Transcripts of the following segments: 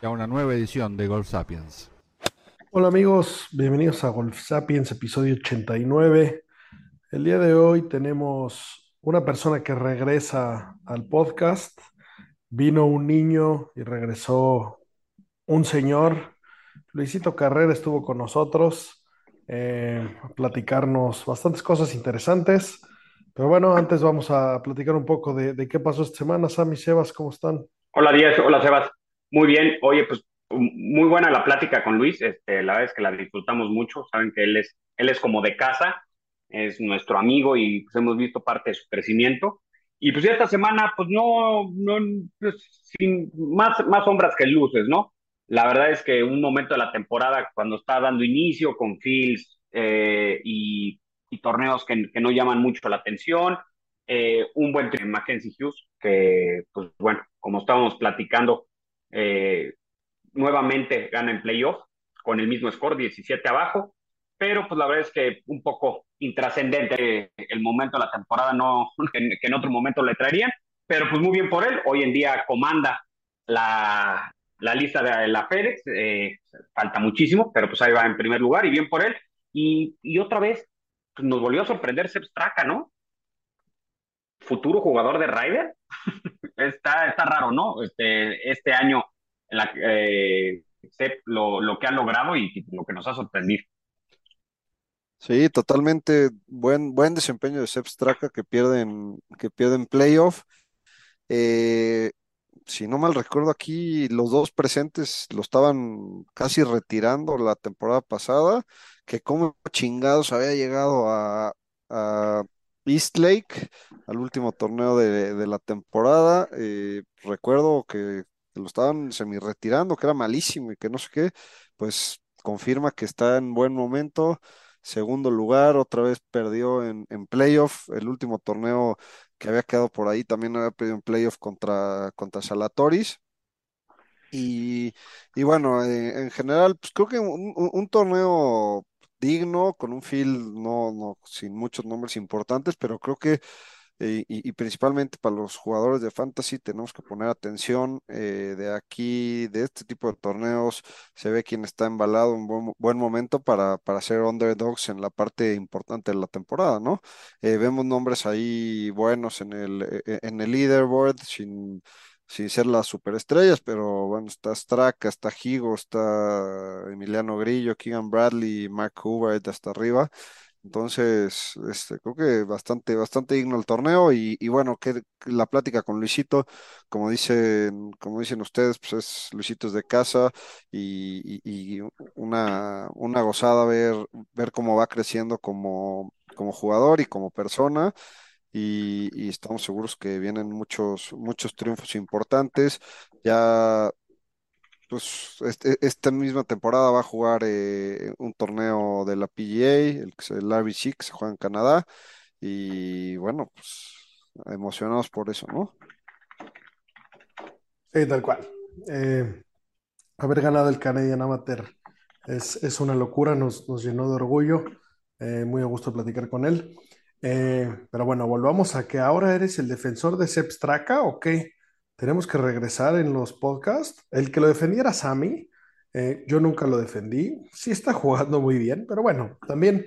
y a una nueva edición de Golf Sapiens. Hola amigos, bienvenidos a Golf Sapiens, episodio 89. El día de hoy tenemos una persona que regresa al podcast. Vino un niño y regresó un señor. Luisito Carrera estuvo con nosotros eh, a platicarnos bastantes cosas interesantes. Pero bueno, antes vamos a platicar un poco de, de qué pasó esta semana. Sammy Sebas, ¿cómo están? Hola Díaz, hola Sebas. Muy bien. Oye, pues muy buena la plática con Luis, este, la verdad es que la disfrutamos mucho, saben que él es, él es como de casa, es nuestro amigo y pues, hemos visto parte de su crecimiento. Y pues esta semana, pues no, no pues, sin más, más sombras que luces, ¿no? La verdad es que un momento de la temporada, cuando está dando inicio con Fields eh, y, y, torneos que, que, no llaman mucho la atención, eh, un buen Mackenzie Hughes, que pues bueno, como estábamos platicando, eh, nuevamente gana en playoff con el mismo score, 17 abajo, pero pues la verdad es que un poco intrascendente el momento de la temporada, no que, en otro momento le traerían, pero pues muy bien por él, hoy en día comanda la, la lista de la FedEx, eh, falta muchísimo, pero pues ahí va en primer lugar y bien por él, y, y otra vez pues nos volvió a sorprender Sepp ¿no? Futuro jugador de Ryder, está, está raro, ¿no? Este, este año eh, lo, lo, que ha logrado y, lo que nos ha sorprendido. Sí, totalmente buen, buen desempeño de Sepp Straka que pierden, que pierden playoff. Eh, si no mal recuerdo aquí, los dos presentes lo estaban casi retirando la temporada pasada, que como chingados había llegado a East Lake, al último torneo de, la temporada. Eh, recuerdo que lo estaban semi-retirando, que era malísimo y que no sé qué, pues confirma que está en buen momento. Segundo lugar, otra vez perdió en, en playoff. El último torneo que había quedado por ahí también había perdido en playoff contra, contra Salatoris. Y, y bueno, eh, en general, pues creo que un, torneo digno, con un field no, no, sin muchos nombres importantes, pero creo que y, principalmente para los jugadores de fantasy tenemos que poner atención eh, de aquí, de este tipo de torneos, se ve quién está embalado en buen, buen momento para, para underdogs en la parte importante de la temporada, ¿no? Eh, vemos nombres ahí buenos en el, en el leaderboard, sin, sin ser las superestrellas, pero bueno, está Straka, está Higo, está Emiliano Grillo, Keegan Bradley, Mark Hubert hasta arriba. Entonces, este, creo que bastante, bastante digno el torneo y, bueno, que la plática con Luisito, como dicen, como dicen ustedes, pues es Luisito es de casa y, una, una gozada ver, ver cómo va creciendo como, como jugador y como persona. Y, estamos seguros que vienen muchos, muchos triunfos importantes. Ya pues este, esta misma temporada va a jugar eh, un torneo de la PGA, el, el RBC, que se juega en Canadá, y bueno, pues emocionados por eso, ¿no? Sí, tal cual. Eh, haber ganado el Canadian Amateur es, una locura, nos, nos, llenó de orgullo, eh, muy a gusto platicar con él. Pero bueno, volvamos a que ahora eres el defensor de Sepp Straka o qué? tenemos que regresar en los podcasts. El que lo defendiera Sammy, eh, yo nunca lo defendí. Sí está jugando muy bien, pero bueno, también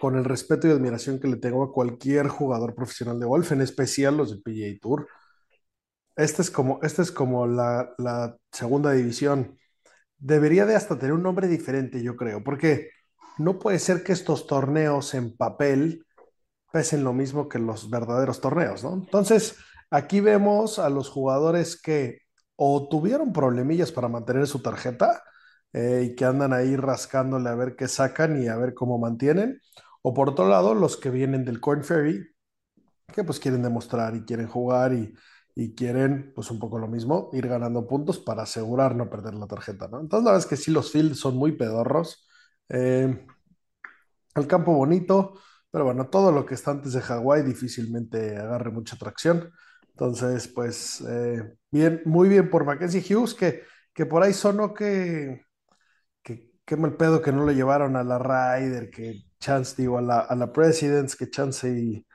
con el respeto y admiración que le tengo a cualquier jugador profesional de golf, en especial los del PGA Tour. Este es como, este es como la, la segunda división. Debería de hasta tener un nombre diferente, yo creo, porque no puede ser que estos torneos en papel pesen lo mismo que los verdaderos torneos, ¿no? Entonces, aquí vemos a los jugadores que o tuvieron problemillas para mantener su tarjeta eh, y que andan ahí rascándole a ver qué sacan y a ver cómo mantienen, o por otro lado, los que vienen del Corn Ferry, que pues quieren demostrar y quieren jugar y, y quieren pues un poco lo mismo, ir ganando puntos para asegurar no perder la tarjeta, ¿no? Entonces la verdad es que sí, los fields son muy pedorros. Eh, el campo bonito, pero bueno, todo lo que está antes de Hawái difícilmente agarre mucha tracción. Entonces, pues, eh, bien, muy bien por Mackenzie Hughes, que, que por ahí sonó que, que, que mal pedo que no lo llevaron a la Ryder, que chance, digo, a la, a Presidents, que chance y,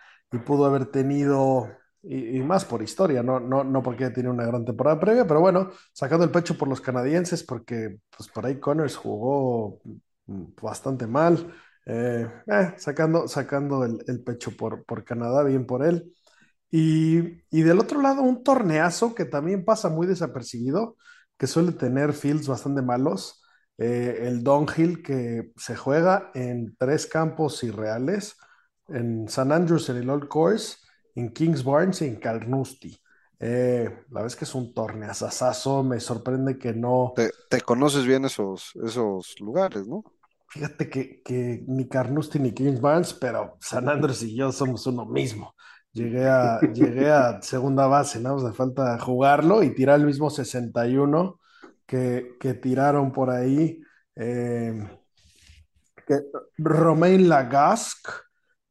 pudo haber tenido, y, más por historia, ¿no? No, no porque tiene una gran temporada previa, pero bueno, sacando el pecho por los canadienses, porque pues por ahí Connors jugó bastante mal. Eh, eh, sacando, sacando el, el pecho por, por Canadá, bien por él. Y, y del otro lado, un torneazo que también pasa muy desapercibido, que suele tener fields bastante malos. eh, el Downhill que se juega en tres campos irreales, en San Andrews, en el Old Course, en Kings Barnes y en Carnoustie. Eh, la es que es un torneazazazo, me sorprende que no, Te, te conoces bien esos, esos lugares, ¿no? Fíjate que, que ni Carnoustie ni Kings Barnes, pero San Andrés y yo somos uno mismo. Llegué a, llegué a segunda base, ¿no? Nos falta jugarlo y tirar el mismo 61 que, que tiraron por ahí. eh, que Romain Lagasque,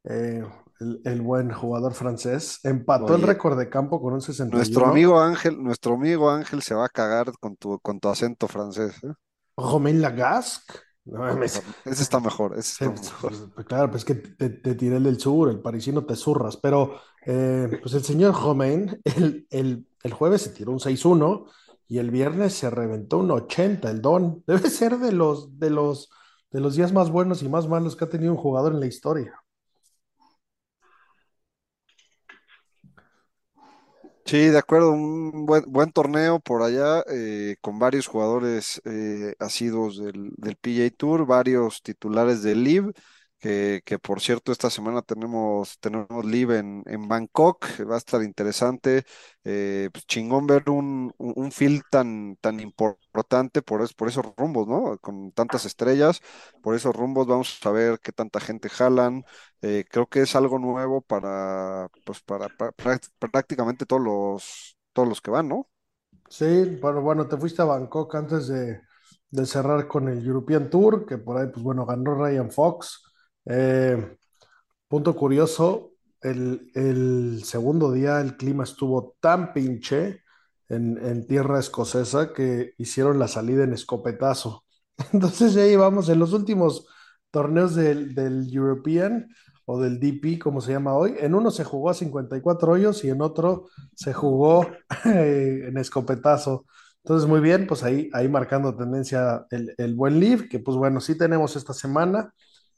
eh, el, el buen jugador francés, empató el récord de campo con un nuestro 61. amigo Ángel, nuestro amigo Ángel se va a cagar con tu, con tu acento francés, ¿eh? Romain Lagasque. No. Ese está mejor, ese Sí, está pues, mejor. pues, pues, claro, pues que te, te tiré el del sur, el parisino te zurras, pero eh, pues el señor Romain el, el, el jueves se tiró un seis uno y el viernes se reventó un 80 el don. Debe ser de los, de los, de los días más buenos y más malos que ha tenido un jugador en la historia. Sí, de acuerdo, un buen, buen torneo por allá, eh, con varios jugadores eh, asiduos del, del PGA Tour, varios titulares del LIV, que, por cierto esta semana tenemos, tenemos LIV en, en Bangkok, va a estar interesante, eh, pues chingón ver un, un, un field tan, tan importante por, es- por esos rumbos, ¿no? Con tantas estrellas, por esos rumbos vamos a ver qué tanta gente jalan, eh, creo que es algo nuevo para, pues para, prácticamente todos los, todos los que van, ¿no? Sí, bueno, bueno, te fuiste a Bangkok antes de, de cerrar con el European Tour, que por ahí, pues bueno, ganó Ryan Fox. Eh, Punto curioso, el, el segundo día el clima estuvo tan pinche en, en tierra escocesa que hicieron la salida en escopetazo. Entonces ya llevamos en los últimos torneos del, del European o del DP, como se llama hoy. En uno se jugó a 54 hoyos y en otro se jugó eh, en escopetazo. Entonces, muy bien, pues ahí, ahí marcando tendencia el, el buen live, que pues bueno, sí tenemos esta semana.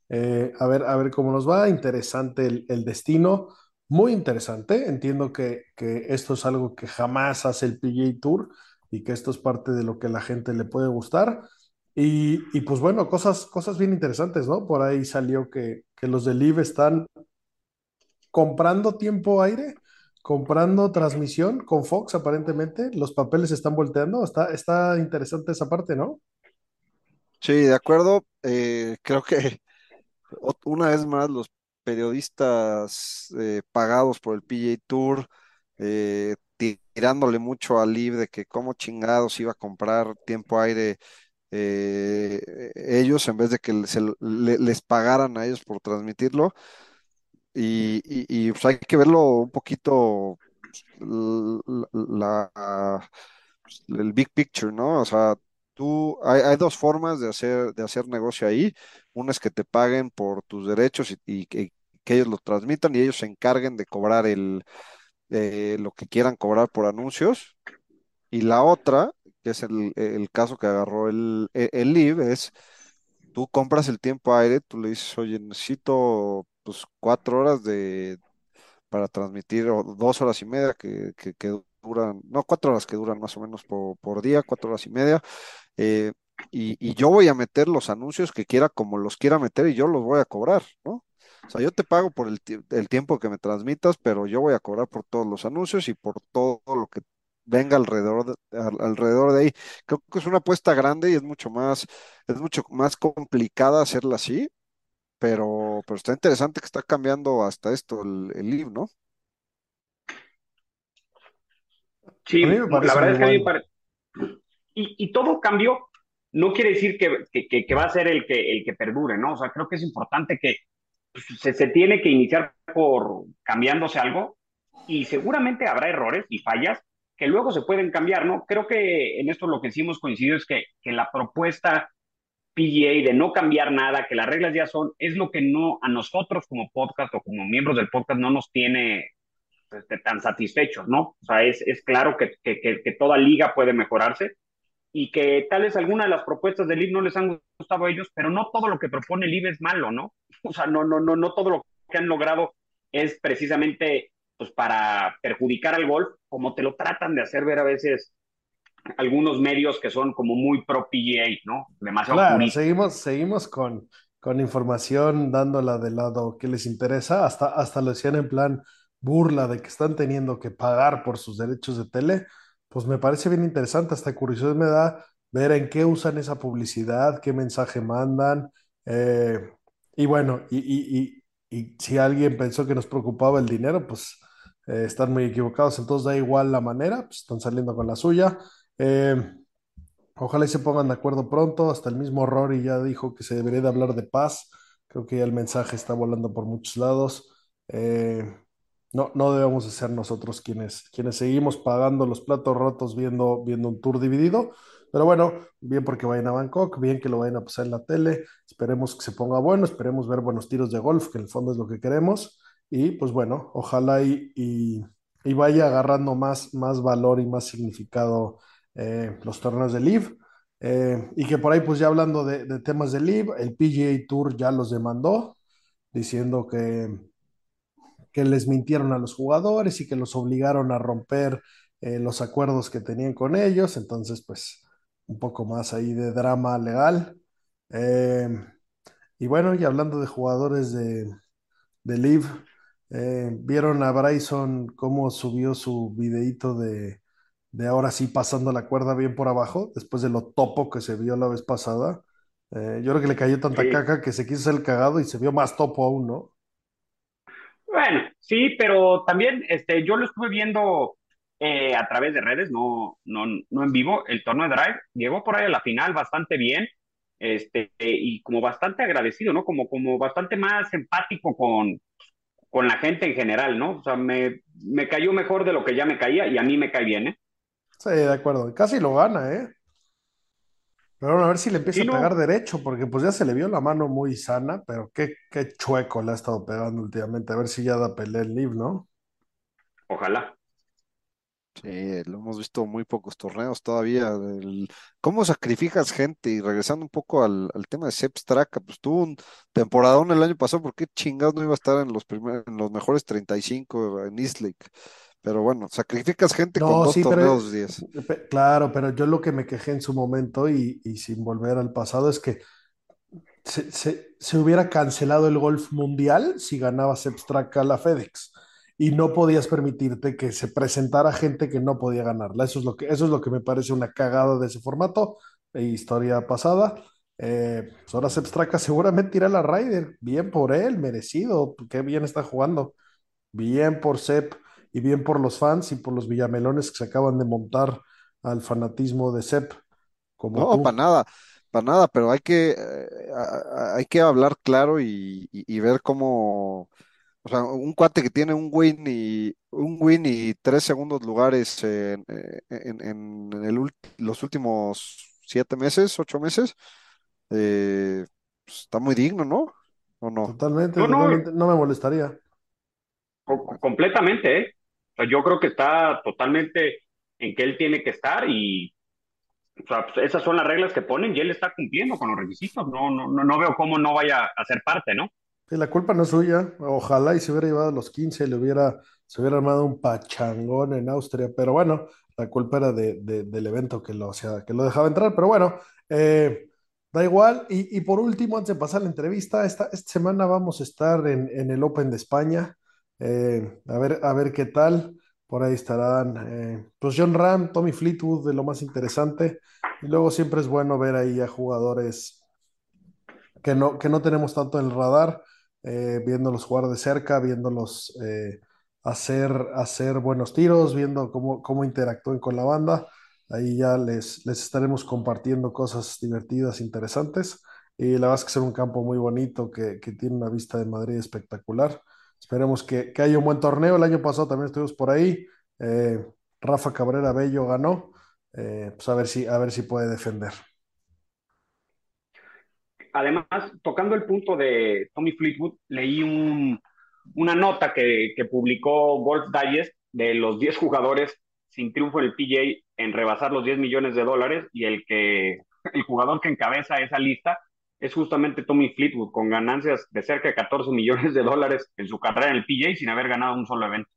Eh, a ver, a ver cómo nos va. Interesante el, destino, muy interesante. Entiendo que, que esto es algo que jamás hace el PGA Tour y que esto es parte de lo que la gente le puede gustar. Y, y pues bueno, cosas, cosas bien interesantes, ¿no? Por ahí salió que, que los de Live están comprando tiempo aire, comprando transmisión con Fox aparentemente. Los papeles están volteando. Está, está interesante esa parte, ¿no? Sí, de acuerdo. eh, creo que una vez más los periodistas eh, pagados por el PGA Tour, eh, ti- tirándole mucho al LIV de que cómo chingados iba a comprar tiempo aire eh, ellos en vez de que se les pagaran a ellos por transmitirlo. Y, pues hay que verlo un poquito la- el big picture, ¿no? O sea, tú, hay, hay dos formas de hacer, de hacer negocio ahí. Una es que te paguen por tus derechos y, que, ellos lo transmitan y ellos se encarguen de cobrar el, eh, lo que quieran cobrar por anuncios. Y la otra, que es el, el caso que agarró el, el, el Live, es tú compras el tiempo aire, tú le dices, oye, necesito pues cuatro horas de, para transmitir, o dos horas y media que, que, que duran, no, cuatro horas que duran más o menos por, día, cuatro horas y media. Eh, y, yo voy a meter los anuncios que quiera como los quiera meter y yo los voy a cobrar, ¿no? O sea, yo te pago por el, el tiempo que me transmitas, pero yo voy a cobrar por todos los anuncios y por todo lo que venga alrededor de, alrededor de ahí. Creo que es una apuesta grande y es mucho más, es mucho más complicada hacerla así, pero, pero está interesante que está cambiando hasta esto el, el live, ¿no? Sí, la verdad es que a mí me parece. Y, y, todo cambio no quiere decir que, que, que, va a ser el que, el que perdure, ¿no? O sea, creo que es importante que pues, se, se tiene que iniciar por cambiándose algo y seguramente habrá errores y fallas, que luego se pueden cambiar, ¿no? Creo que en esto lo que sí hemos coincidido es que, que la propuesta PGA de no cambiar nada, que las reglas ya son, es lo que no a nosotros como podcast o como miembros del podcast no nos tiene tan satisfechos, ¿no? O sea, es, es claro que, que, que, toda liga puede mejorarse y que tal vez alguna de las propuestas del IB no les han gustado a ellos, pero no todo lo que propone el IB es malo, ¿no? O sea, no, no, no, no todo lo que han logrado es precisamente pues para perjudicar al golf, como te lo tratan de hacer ver a veces algunos medios que son como muy pro PGA, ¿no? Demasiado claro, seguimos, seguimos con, con información dándola de lado que les interesa, hasta, hasta lo decían en plan burla de que están teniendo que pagar por sus derechos de tele, pues me parece bien interesante, hasta curiosidad me da ver en qué usan esa publicidad, qué mensaje mandan, eh, y bueno, y, y, y, si alguien pensó que nos preocupaba el dinero, pues eh, están muy equivocados, entonces da igual la manera, pues están saliendo con la suya. Eh, ojalá y se pongan de acuerdo pronto, hasta el mismo Rory ya dijo que se debería de hablar de paz, creo que ya el mensaje está volando por muchos lados. No, no debemos de ser nosotros quienes, quienes seguimos pagando los platos rotos viendo, viendo un tour dividido. Pero bueno, bien porque vayan a Bangkok, bien que lo vayan a pasar en la tele. Esperemos que se ponga bueno, esperemos ver buenos tiros de golf, que en el fondo es lo que queremos. Y pues bueno, ojalá y, y, vaya agarrando más, más valor y más significado eh, los torneos de Live. Eh, y que por ahí, pues ya hablando de, temas de Live, el PGA Tour ya los demandó, diciendo que, que les mintieron a los jugadores y que los obligaron a romper eh, los acuerdos que tenían con ellos. Entonces, pues un poco más ahí de drama legal. y bueno, y hablando de jugadores de, de Live, eh, ¿Vieron a Bryson cómo subió su videíto de, de ahora sí pasando la cuerda bien por abajo, después de lo topo que se vio la vez pasada? Eh, yo creo que le cayó tanta caca que se quiso hacer el cagado y se vio más topo aún, ¿no? Bueno, sí, pero también este, yo lo estuve viendo eh, a través de redes, no, no, no en vivo, el torneo de Drive. Llegó por ahí a la final bastante bien este, y como bastante agradecido, ¿no? Como, como bastante más empático con, con la gente en general, ¿no? O sea, me, me cayó mejor de lo que ya me caía y a mí me cae bien, ¿eh? Sí, de acuerdo. Casi lo gana, ¿eh? Pero bueno, a ver si le empieza a pegar derecho, porque pues ya se le vio la mano muy sana, pero qué, qué chueco le ha estado pegando últimamente. A ver si ya da pelea el Liv, ¿no? Ojalá. Sí, lo hemos visto muy pocos torneos todavía. ¿Cómo sacrificas gente? Y regresando un poco al, tema de Sepp Straka, pues tuvo un temporadón el año pasado, ¿por qué chingados no iba a estar en los primeros, en los mejores 35 en East Pero bueno, sacrificas gente con dos torneos 10. Claro, pero yo lo que me quejé en su momento y, sin volver al pasado es que se, se, hubiera cancelado el golf mundial si ganaba Sepp Straka la FedEx y no podías permitirte que se presentara gente que no podía ganarla. Eso es lo que, eso es lo que me parece una cagada de ese formato, de historia pasada. Eh, pues ahora Sepp seguramente irá a la Ryder, bien por él, merecido, qué bien está jugando, bien por Sepp y bien por los fans y por los villamelones que se acaban de montar al fanatismo de Sepp. Como no, para nada, para nada, pero hay que, eh, hay que hablar claro y ver cómo o sea, un cuate que tiene un win y un win y tres segundos lugares en, eh, en, el, los últimos siete meses, ocho meses, eh, pues, está muy digno, ¿no? ¿O no? Totalmente, no, no, me molestaría. completamente, ¿eh? Yo creo que está totalmente en que él tiene que estar y pues, esas son las reglas que ponen y él está cumpliendo con los requisitos. No, no, no, no veo cómo no vaya a ser parte, ¿no? la culpa no es suya. Ojalá y se hubiera llevado a los 15 y le hubiera se hubiera armado un pachangón en Austria, pero bueno, la culpa era de, de, del evento que lo, que lo dejaba entrar, pero bueno, eh, da igual. Y, y, por último, antes de pasar la entrevista, esta, esta semana vamos a estar en, en el Open de España, eh, a, ver, a ver qué tal. Por ahí estarán, eh, pues John Ram, Tommy Fleetwood, de lo más interesante. Y luego siempre es bueno ver ahí a jugadores que no, que no tenemos tanto en el radar, eh, viéndolos jugar de cerca, viéndolos eh, hacer, hacer buenos tiros, viendo cómo, cómo interactúan con la banda. Ahí ya les, les estaremos compartiendo cosas divertidas, interesantes. Y la verdad es que es un campo muy bonito que, que tiene una vista de Madrid espectacular. Esperemos que, que, haya un buen torneo. El año pasado también estuvimos por ahí. Eh, Rafa Cabrera Bello ganó. Eh, pues a ver si, a ver si puede defender. Además, tocando el punto de Tommy Fleetwood, leí un, una nota que, que, publicó Golf Digest de los 10 jugadores sin triunfo en el PGA en rebasar los 10 millones de dólares y el que el jugador que encabeza esa lista es justamente Tommy Fleetwood, con ganancias de cerca de 14 millones de dólares en su carrera en el PGA sin haber ganado un solo evento.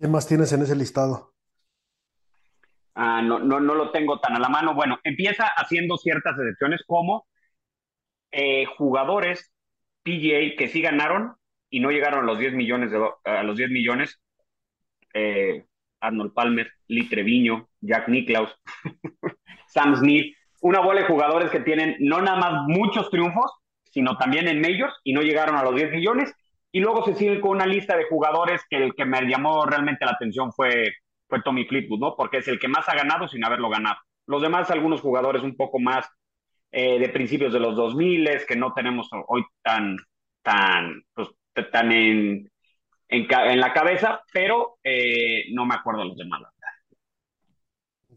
¿Qué más tienes en ese listado? Ah, no, no, no lo tengo tan a la mano. Bueno, empieza haciendo ciertas excepciones como eh, jugadores PGA que sí ganaron y no llegaron a los 10 millones. De, a los 10 millones. Eh, Arnold Palmer, Lee Treviño, Jack Nicklaus, Sam Smith, una bola de jugadores que tienen no nada más muchos triunfos, sino también en majors y no llegaron a los 10 millones. Y luego se sigue con una lista de jugadores que el que me llamó realmente la atención fue, fue Tommy Fleetwood, ¿no? Porque es el que más ha ganado sin haberlo ganado. Los demás, algunos jugadores un poco más eh, de principios de los 2000 que no tenemos hoy tan, tan, pues, tan en, en, la cabeza, pero eh, no me acuerdo los demás.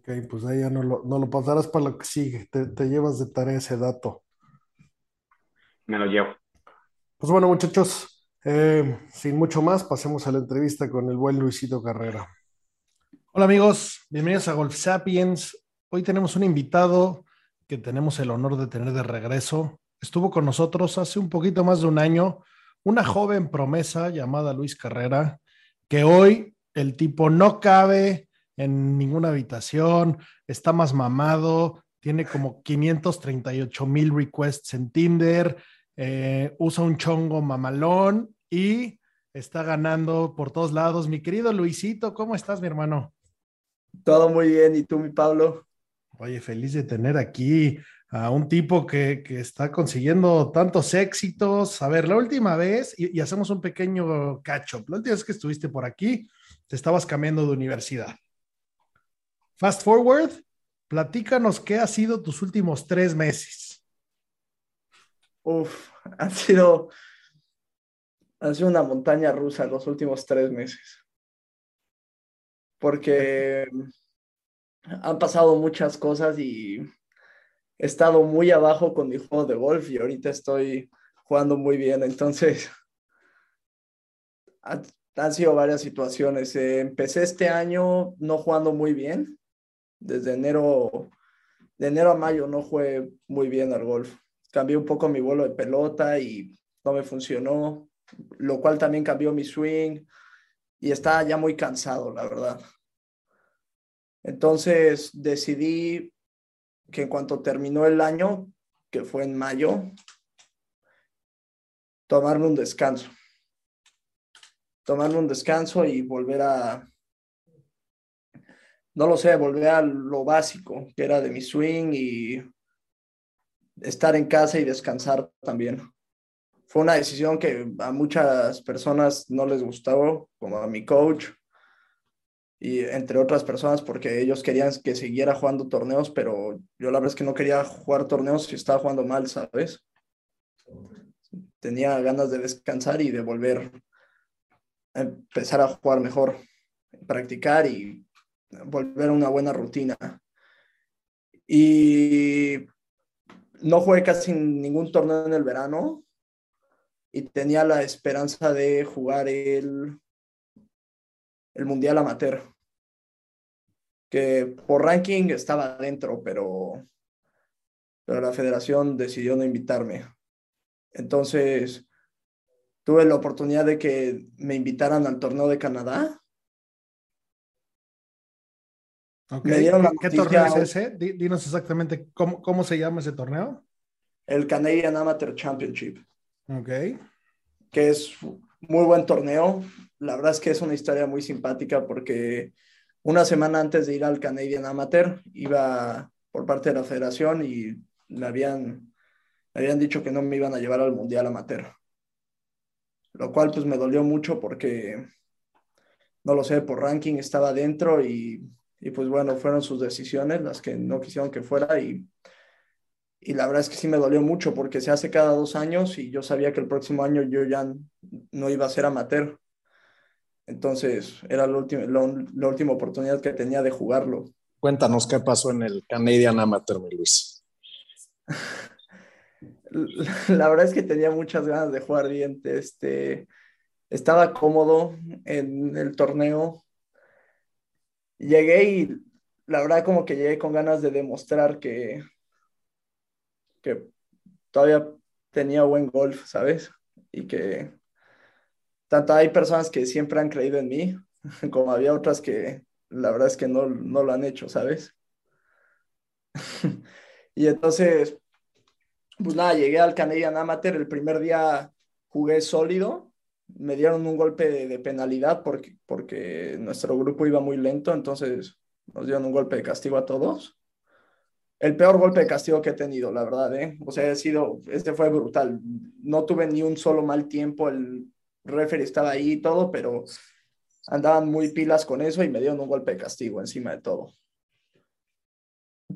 Ok, pues ahí ya no lo, no lo pasarás para lo que sigue. Te, te, llevas de tarea ese dato. Me lo llevo. Pues bueno, muchachos, eh, sin mucho más, pasemos a la entrevista con el buen Luisito Carrera. Hola amigos, bienvenidos a Golf Sapiens. Hoy tenemos un invitado que tenemos el honor de tener de regreso. Estuvo con nosotros hace un poquito más de un año una joven promesa llamada Luis Carrera, que hoy el tipo no cabe en ninguna habitación, está más mamado, tiene como 538 mil requests en Tinder, eh, usa un chongo mamalón y está ganando por todos lados. Mi querido Luisito, ¿cómo estás, mi hermano? Todo muy bien, ¿y tú, mi Pablo? Oye, feliz de tener aquí a un tipo que, que, está consiguiendo tantos éxitos. A ver, la última vez, y, y hacemos un pequeño catch-up, la última vez que estuviste por aquí, te estabas cambiando de universidad. Fast forward, platícanos qué ha sido tus últimos tres meses. Uf, ha sido, sido una montaña rusa los últimos tres meses. Porque han pasado muchas cosas y he estado muy abajo con mi juego de golf y ahorita estoy jugando muy bien. Entonces, han sido varias situaciones. Eh, empecé este año no jugando muy bien desde enero, de enero a mayo no jugué muy bien al golf. Cambié un poco mi vuelo de pelota y no me funcionó, lo cual también cambió mi swing y estaba ya muy cansado, la verdad. Entonces decidí que en cuanto terminó el año, que fue en mayo, tomarme un descanso. Tomarme un descanso y volver a, no lo sé, volver a lo básico, que era de mi swing y estar en casa y descansar también. Fue una decisión que a muchas personas no les gustó, como a mi coach y entre otras personas, porque ellos querían que siguiera jugando torneos, pero yo la verdad es que no quería jugar torneos si estaba jugando mal, ¿sabes? Tenía ganas de descansar y de volver a empezar a jugar mejor, practicar y volver a una buena rutina. Y no jugué casi ningún torneo en el verano y tenía la esperanza de jugar el, el Mundial Amateur, que por ranking estaba adentro, pero, pero la federación decidió no invitarme. Entonces, tuve la oportunidad de que me invitaran al torneo de Canadá. Okay. ¿Qué, ¿Qué, torneo es ese? Dinos exactamente cómo, cómo se llama ese torneo. El Canadian Amateur Championship. Ok. Que es muy buen torneo. La verdad es que es una historia muy simpática porque una semana antes de ir al Canadian Amateur iba por parte de la federación y me habían, me habían dicho que no me iban a llevar al Mundial Amateur. Lo cual pues me dolió mucho porque, no lo sé, por ranking estaba dentro y y pues bueno, fueron sus decisiones las que no quisieron que fuera y, y la verdad es que sí me dolió mucho porque se hace cada dos años y yo sabía que el próximo año yo ya no iba a ser amateur. Entonces era la última, la, última oportunidad que tenía de jugarlo. Cuéntanos qué pasó en el Canadian Amateur, mi Luis. la verdad es que tenía muchas ganas de jugar bien. Este, estaba cómodo en el torneo, llegué y la verdad como que llegué con ganas de demostrar que, que todavía tenía buen golf, ¿sabes? Y que tanto hay personas que siempre han creído en mí, como había otras que la verdad es que no, no lo han hecho, ¿sabes? y entonces, pues nada, llegué al Canadian Amateur, el primer día jugué sólido, me dieron un golpe de, penalidad porque, porque nuestro grupo iba muy lento, entonces nos dieron un golpe de castigo a todos. El peor golpe de castigo que he tenido, la verdad, ¿eh? O sea, ha sido, este fue brutal. No tuve ni un solo mal tiempo, el referee estaba ahí y todo, pero andaban muy pilas con eso y me dieron un golpe de castigo encima de todo.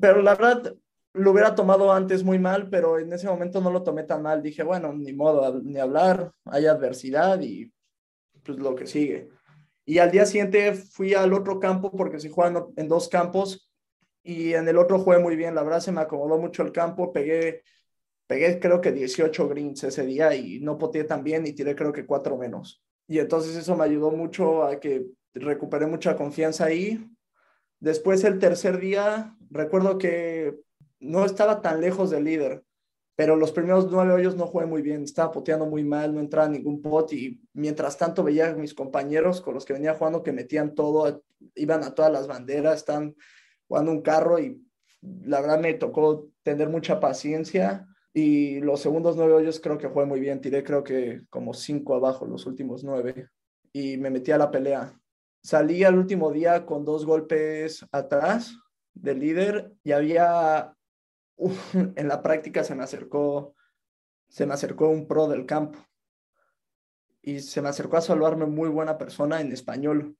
Pero la verdad, lo hubiera tomado antes muy mal, pero en ese momento no lo tomé tan mal. Dije, bueno, ni modo, ni hablar, hay adversidad y pues lo que sigue. Y al día siguiente fui al otro campo porque se juegan en dos campos y en el otro jugué muy bien. La verdad se me acomodó mucho el campo, pegué, pegué creo que 18 greens ese día y no poteé tan bien y tiré creo que cuatro menos. Y entonces eso me ayudó mucho a que recuperé mucha confianza ahí. Después el tercer día, recuerdo que no estaba tan lejos del líder, pero los primeros nueve hoyos no jugué muy bien, estaba poteando muy mal, no entraba ningún pot y mientras tanto veía mis compañeros con los que venía jugando que metían todo, iban a todas las banderas, están jugando un carro y la verdad me tocó tener mucha paciencia y los segundos nueve hoyos creo que jugué muy bien, tiré creo que como cinco abajo los últimos nueve y me metí a la pelea. Salí al último día con dos golpes atrás del líder y había en la práctica se me acercó, se me acercó un pro del campo. Y se me acercó a saludarme muy buena persona en español.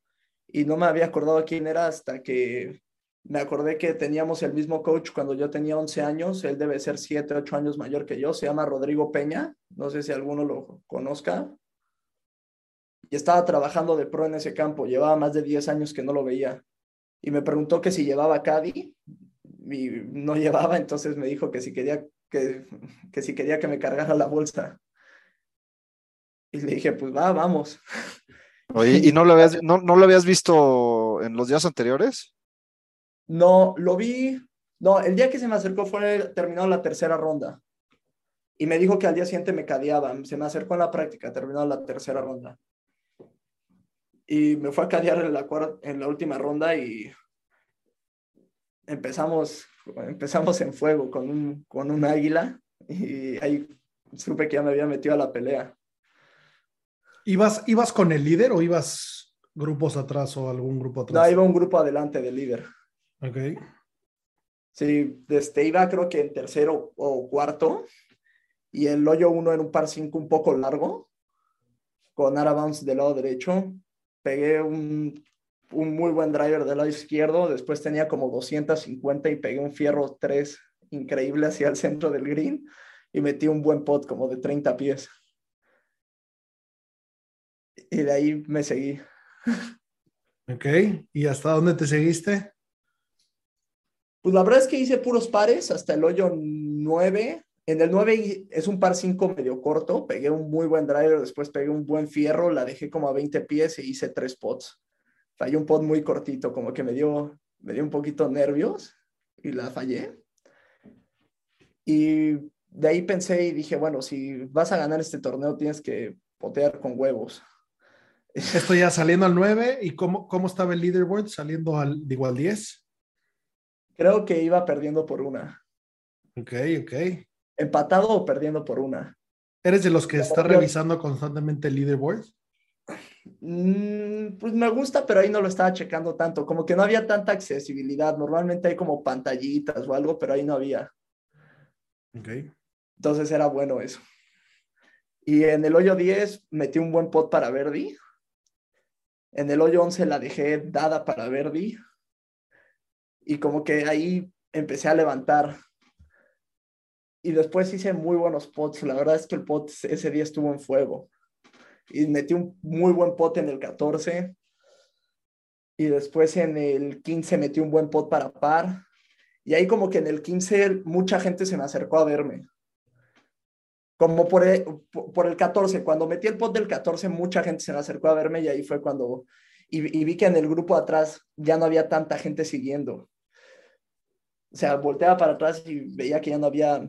Y no me había acordado quién era hasta que me acordé que teníamos el mismo coach cuando yo tenía 11 años, él debe ser 7, 8 años mayor que yo, se llama Rodrigo Peña, no sé si alguno lo conozca, y estaba trabajando de pro en ese campo, llevaba más de 10 años que no lo veía, y me preguntó que si llevaba Caddy, y no llevaba, entonces me dijo que si quería que, que si quería que me cargara la bolsa. Y le dije, pues va, vamos. Oye, ¿y no lo habías, no, no lo habías visto en los días anteriores? No, lo vi. No, el día que se me acercó fue terminado la tercera ronda. Y me dijo que al día siguiente me cadeaba. Se me acercó en la práctica, terminado la tercera ronda. Y me fue a cadear en la, en la última ronda y empezamos, empezamos en fuego con un, con un águila y ahí supe que ya me había metido a la pelea. ¿Ibas, ¿Ibas con el líder o ibas grupos atrás o algún grupo atrás? No, iba un grupo adelante del líder. Ok. Sí, este, iba creo que en tercero o cuarto y el hoyo uno era un par cinco un poco largo con Ara Bounce del lado derecho. Pegué un un muy buen driver del lado izquierdo, después tenía como 250 y pegué un fierro 3 increíble hacia el centro del green y metí un buen pot como de 30 pies. Y de ahí me seguí. Ok, ¿y hasta dónde te seguiste? Pues la verdad es que hice puros pares hasta el hoyo 9. En el 9 es un par 5 medio corto, pegué un muy buen driver, después pegué un buen fierro, la dejé como a 20 pies y hice tres pots fallé un pod muy cortito, como que me dio, me dio un poquito nervios y la fallé. Y de ahí pensé y dije, bueno, si vas a ganar este torneo tienes que potear con huevos. Esto ya saliendo al 9, ¿y cómo, cómo estaba el leaderboard saliendo al, digo, al 10? Creo que iba perdiendo por una. Ok, ok. Empatado o perdiendo por una. ¿Eres de los que está revisando constantemente el leaderboard? Mm, pues me gusta, pero ahí no lo estaba checando tanto. Como que no había tanta accesibilidad. Normalmente hay como pantallitas o algo, pero ahí no había. Ok. Entonces era bueno eso. Y en el hoyo 10 metí un buen pot para Verdi. En el hoyo 11 la dejé dada para Verdi. Y como que ahí empecé a levantar. Y después hice muy buenos pots. La verdad es que el pot ese día estuvo en fuego. Y metí un muy buen pot en el 14. Y después en el 15 metí un buen pot para par. Y ahí como que en el 15 mucha gente se me acercó a verme como por el, por el 14, cuando metí el pot del 14, mucha gente se me acercó a verme y ahí fue cuando, y, vi que en el grupo atrás ya no había tanta gente siguiendo. O sea, volteaba para atrás y veía que ya no había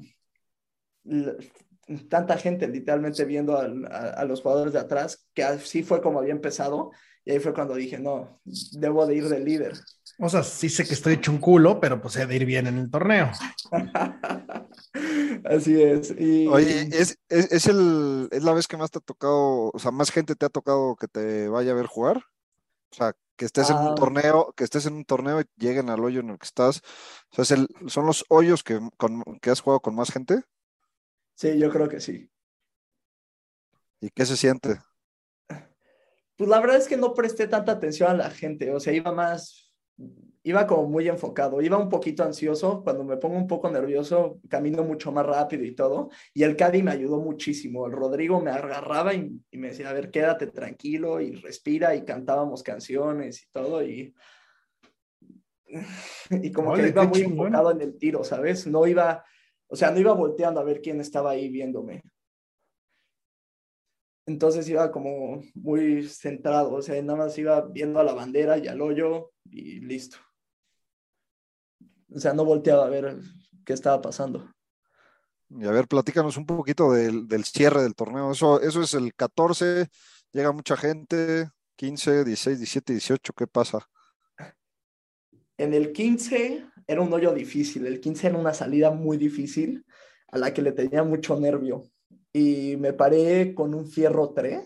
tanta gente literalmente viendo a, los jugadores de atrás, que así fue como había empezado. Y ahí fue cuando dije, no, debo de ir de líder. O sea, sí sé que estoy hecho un culo, pero pues he de ir bien en el torneo. Así es. Y... Oye, ¿es, es, el, ¿es la vez que más te ha tocado, o sea, más gente te ha tocado que te vaya a ver jugar? O sea, que estés en un ah. torneo, que estés en un torneo y lleguen al hoyo en el que estás. O sea, el, ¿son los hoyos que, con, que has jugado con más gente? Sí, yo creo que sí. ¿Y qué se siente? Pues la verdad es que no presté tanta atención a la gente, o sea, iba más iba como muy enfocado, iba un poquito ansioso, cuando me pongo un poco nervioso, camino mucho más rápido y todo, y el Caddy me ayudó muchísimo, el Rodrigo me agarraba y, me decía, a ver, quédate tranquilo y respira, y cantábamos canciones y todo, y, y como que iba muy enfocado en el tiro, ¿sabes? No iba, o sea, no iba volteando a ver quién estaba ahí viéndome. Entonces iba como muy centrado, o sea, nada más iba viendo a la bandera y al hoyo y listo. O sea, no volteaba a ver qué estaba pasando. Y a ver, platícanos un poquito del, cierre del torneo. Eso, eso es el 14, llega mucha gente, 15, 16, 17, 18, ¿qué pasa? En el 15 era un hoyo difícil, el 15 era una salida muy difícil a la que le tenía mucho nervio y me paré con un fierro 3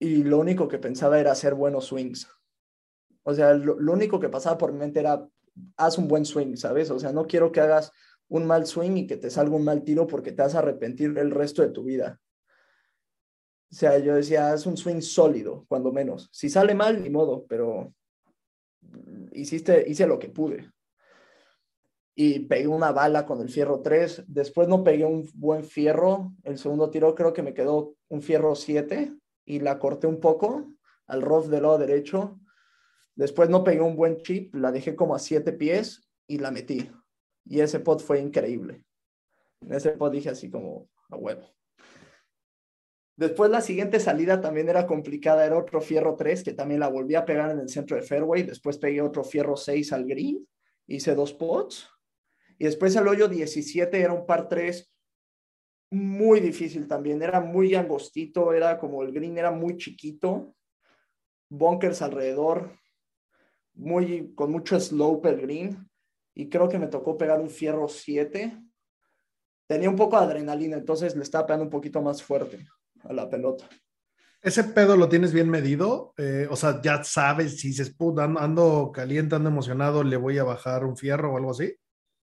y lo único que pensaba era hacer buenos swings. O sea, lo, único que pasaba por mi mente era, haz un buen swing, ¿sabes? O sea, no quiero que hagas un mal swing y que te salga un mal tiro porque te vas a arrepentir el resto de tu vida. O sea, yo decía, haz un swing sólido, cuando menos. Si sale mal, ni modo, pero hice lo que pude y pegué una bala con el fierro 3. Después no pegué un buen fierro. El segundo tiro creo que me quedó un fierro 7 y la corté un poco al rough del lado derecho. Después no pegué un buen chip, la dejé como a 7 pies y la metí. Y ese pot fue increíble. En ese pot dije así como a huevo. Después la siguiente salida también era complicada, era otro fierro 3 que también la volví a pegar en el centro de fairway. Después pegué otro fierro 6 al green, hice dos pots y después el hoyo 17 era un par 3 muy difícil también, era muy angostito, era como el green era muy chiquito, bunkers alrededor, muy, con mucho slope el green, y creo que me tocó pegar un fierro 7. Tenía un poco de adrenalina, entonces le estaba pegando un poquito más fuerte a la pelota. ¿Ese pedo lo tienes bien medido? Eh, o sea, ya sabes si se ando, ando caliente, ando emocionado, le voy a bajar un fierro o algo así.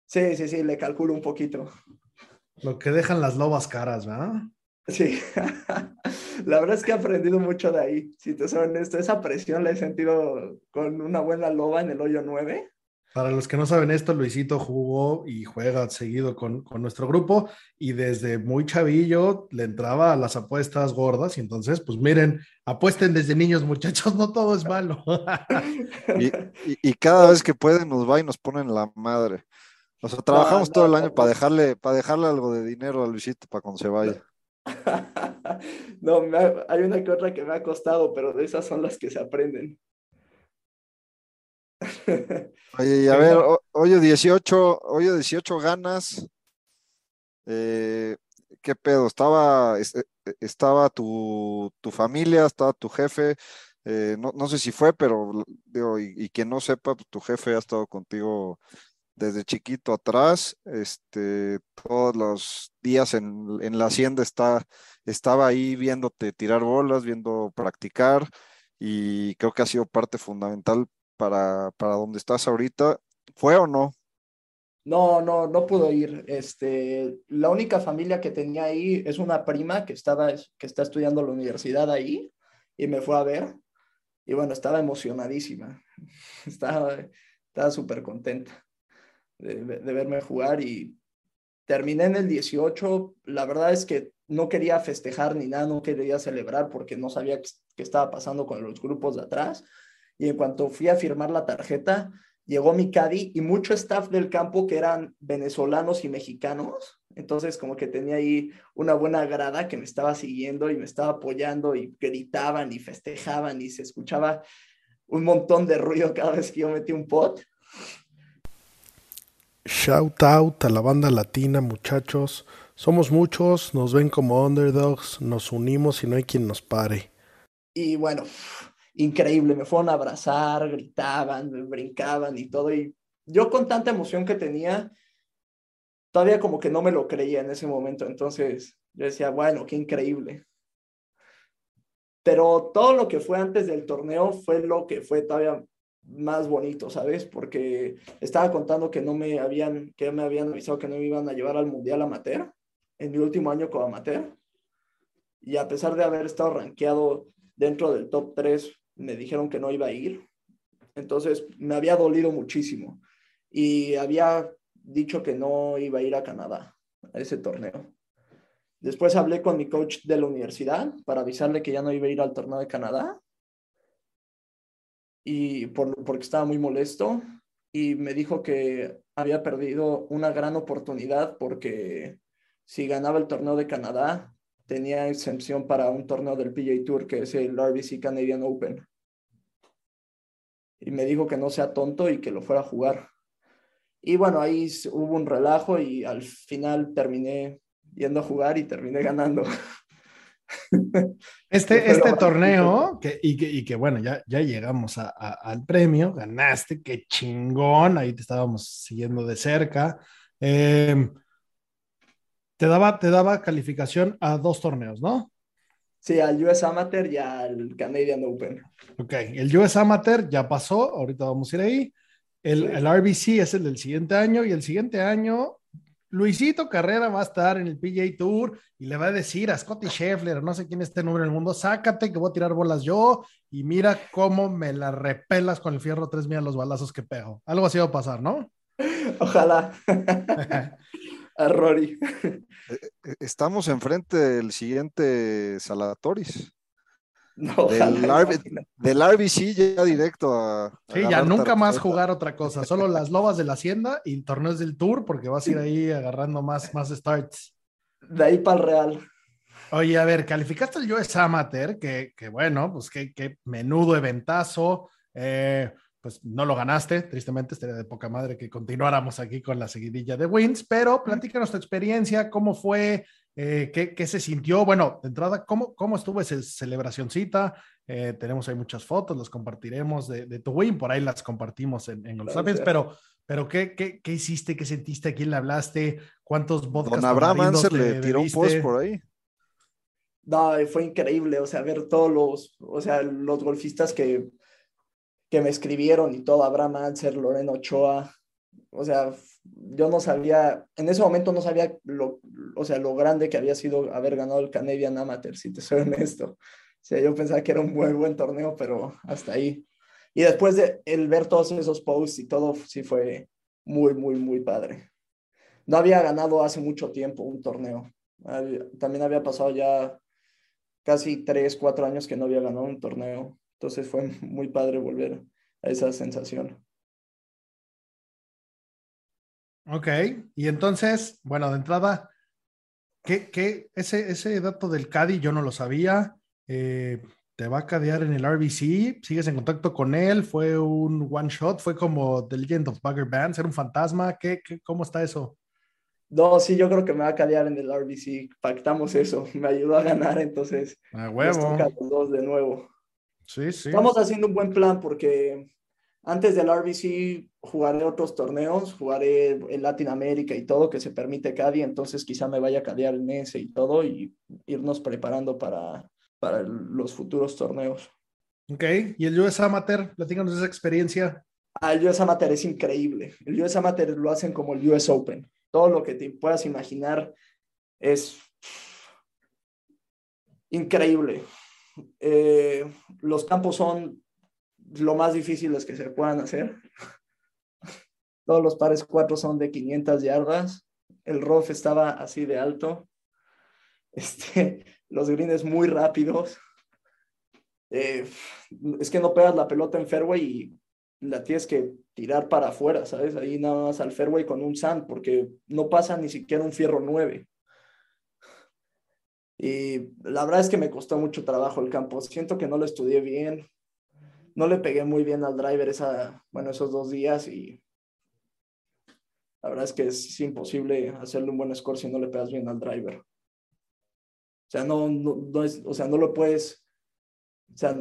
Sí, sí, sí, le calculo un poquito. Lo que dejan las lobas caras, ¿verdad? Sí, la verdad es que he aprendido mucho de ahí. Si te saben esto, esa presión la he sentido con una buena loba en el hoyo 9. Para los que no saben esto, Luisito jugó y juega seguido con, con, nuestro grupo y desde muy chavillo le entraba a las apuestas gordas y entonces, pues miren, apuesten desde niños muchachos, no todo es malo. y, y cada vez que pueden nos va y nos ponen la madre. O sea, trabajamos todo el año para dejarle, para dejarle algo de dinero a Luisito para cuando se vaya. no, hay una que otra que me ha costado, pero de esas son las que se aprenden. Oye, y a ver, hoy 18, hoy 18 ganas. Eh, ¿qué pedo? ¿Estaba, es- eh, estaba tu, tu familia, estaba tu jefe? Eh, no, no sé si fue, pero digo, y, y quien no sepa, pues, tu jefe ha estado contigo desde chiquito atrás, este, todos los días en, en la hacienda está, estaba ahí viéndote tirar bolas, viendo practicar, y creo que ha sido parte fundamental para, para donde estás ahorita. ¿Fue o no? No, no, no pudo ir. Este, la única familia que tenía ahí es una prima que estaba, que está estudiando la universidad ahí y me fue a ver. Y bueno, estaba emocionadísima. Estaba, estaba súper contenta de, de verme jugar y terminé en el 18. La verdad es que no quería festejar ni nada, no quería celebrar porque no sabía qué, qué estaba pasando con los grupos de atrás. Y en cuanto fui a firmar la tarjeta, llegó mi caddy y mucho staff del campo que eran venezolanos y mexicanos. Entonces como que tenía ahí una buena grada que me estaba siguiendo y me estaba apoyando y gritaban y festejaban y se escuchaba un montón de ruido cada vez que yo metí un pot. Shout out a la banda latina, muchachos. Somos muchos, nos ven como underdogs, nos unimos y no hay quien nos pare. Y bueno, increíble, me fueron a abrazar, gritaban, me brincaban y todo. Y yo con tanta emoción que tenía, todavía como que no me lo creía en ese momento. Entonces yo decía, bueno, qué increíble. Pero todo lo que fue antes del torneo fue lo que fue todavía más bonito, ¿sabes? Porque estaba contando que no me habían, que me habían avisado que no me iban a llevar al Mundial Amateur en mi último año como amateur. Y a pesar de haber estado rankeado dentro del top 3, me dijeron que no iba a ir. Entonces me había dolido muchísimo. Y había dicho que no iba a ir a Canadá a ese torneo. Después hablé con mi coach de la universidad para avisarle que ya no iba a ir al torneo de Canadá. Y por, porque estaba muy molesto. Y me dijo que había perdido una gran oportunidad porque si ganaba el torneo de Canadá, tenía exención para un torneo del PGA Tour, que es el RBC Canadian Open. Y me dijo que no sea tonto y que lo fuera a jugar. Y bueno, ahí hubo un relajo y al final terminé yendo a jugar y terminé ganando. Este, este torneo, que, y, que, y que bueno, ya, ya llegamos a, a, al premio, ganaste, qué chingón, ahí te estábamos siguiendo de cerca. Eh, te, daba, te daba calificación a dos torneos, ¿no? Sí, al US Amateur y al Canadian Open. Ok, el US Amateur ya pasó, ahorita vamos a ir ahí. El, el RBC es el del siguiente año y el siguiente año Luisito Carrera va a estar en el PGA Tour y le va a decir a Scotty Scheffler, no sé quién esté número en el mundo, sácate que voy a tirar bolas yo y mira cómo me la repelas con el fierro 3 mira los balazos que pego. Algo así va a pasar, ¿no? Ojalá. a Rory. Estamos enfrente del siguiente Salatoris. No, del, RB, del, RBC ya directo a. a sí, ya nunca más jugar otra cosa, solo las lobas de la hacienda y torneos del tour, porque vas a ir ahí agarrando más, más starts. De ahí para el Real. Oye, a ver, calificaste el US Amateur, que, que bueno, pues qué, qué menudo eventazo. Eh, pues no lo ganaste, tristemente estaría de poca madre que continuáramos aquí con la seguidilla de wins, pero platícanos tu experiencia, cómo fue, eh, ¿qué, ¿qué, se sintió? Bueno, de entrada, ¿cómo, cómo estuvo esa celebracioncita? Eh, tenemos ahí muchas fotos, las compartiremos de, de, tu win, por ahí las compartimos en, en Golf Sapiens, pero, pero ¿qué, qué, ¿qué, hiciste? ¿Qué sentiste? ¿A quién le hablaste? ¿Cuántos vodkas Don Abraham Anser le tiró un post por ahí. No, fue increíble, o sea, ver todos los, o sea, los golfistas que, que me escribieron y todo, Abraham Anser, Ochoa, o sea, yo no sabía, en ese momento no sabía lo, o sea, lo grande que había sido haber ganado el Canadian Amateur, si te soy honesto. O sea, yo pensaba que era un buen, buen torneo, pero hasta ahí. Y después de el ver todos esos posts y todo, sí fue muy, muy, muy padre. No había ganado hace mucho tiempo un torneo. También había pasado ya casi tres, cuatro años que no había ganado un torneo. Entonces fue muy padre volver a esa sensación. Ok, y entonces, bueno, de entrada, ¿qué, qué, ese, ese dato del Caddy yo no lo sabía. Eh, ¿Te va a cadear en el RBC? ¿Sigues en contacto con él? ¿Fue un one shot? ¿Fue como The Legend of Bugger Bands? ¿Era un fantasma? ¿Qué, qué, ¿Cómo está eso? No, sí, yo creo que me va a cadear en el RBC. Pactamos eso. Me ayudó a ganar, entonces. A nos huevo. toca los dos de nuevo. Sí, sí. Estamos haciendo un buen plan porque antes del RBC jugaré otros torneos, jugaré en Latinoamérica y todo que se permite Cadi, entonces quizá me vaya a cadear en ese y todo y irnos preparando para, para los futuros torneos. Ok, y el US Amateur, platícanos esa experiencia. Ah, el US Amateur es increíble. El US Amateur lo hacen como el US Open. Todo lo que te puedas imaginar es increíble. Eh, los campos son lo más difíciles que se puedan hacer. Todos los pares cuatro son de 500 yardas. El rough estaba así de alto. Este, los greens muy rápidos. Eh, es que no pegas la pelota en fairway y la tienes que tirar para afuera, ¿sabes? Ahí nada más al fairway con un sand, porque no pasa ni siquiera un fierro 9. Y la verdad es que me costó mucho trabajo el campo. Siento que no lo estudié bien. No le pegué muy bien al driver esa, bueno, esos dos días y la verdad es que es imposible hacerle un buen score si no le pegas bien al driver. O sea, no, no, no es, o sea, no lo puedes, o sea,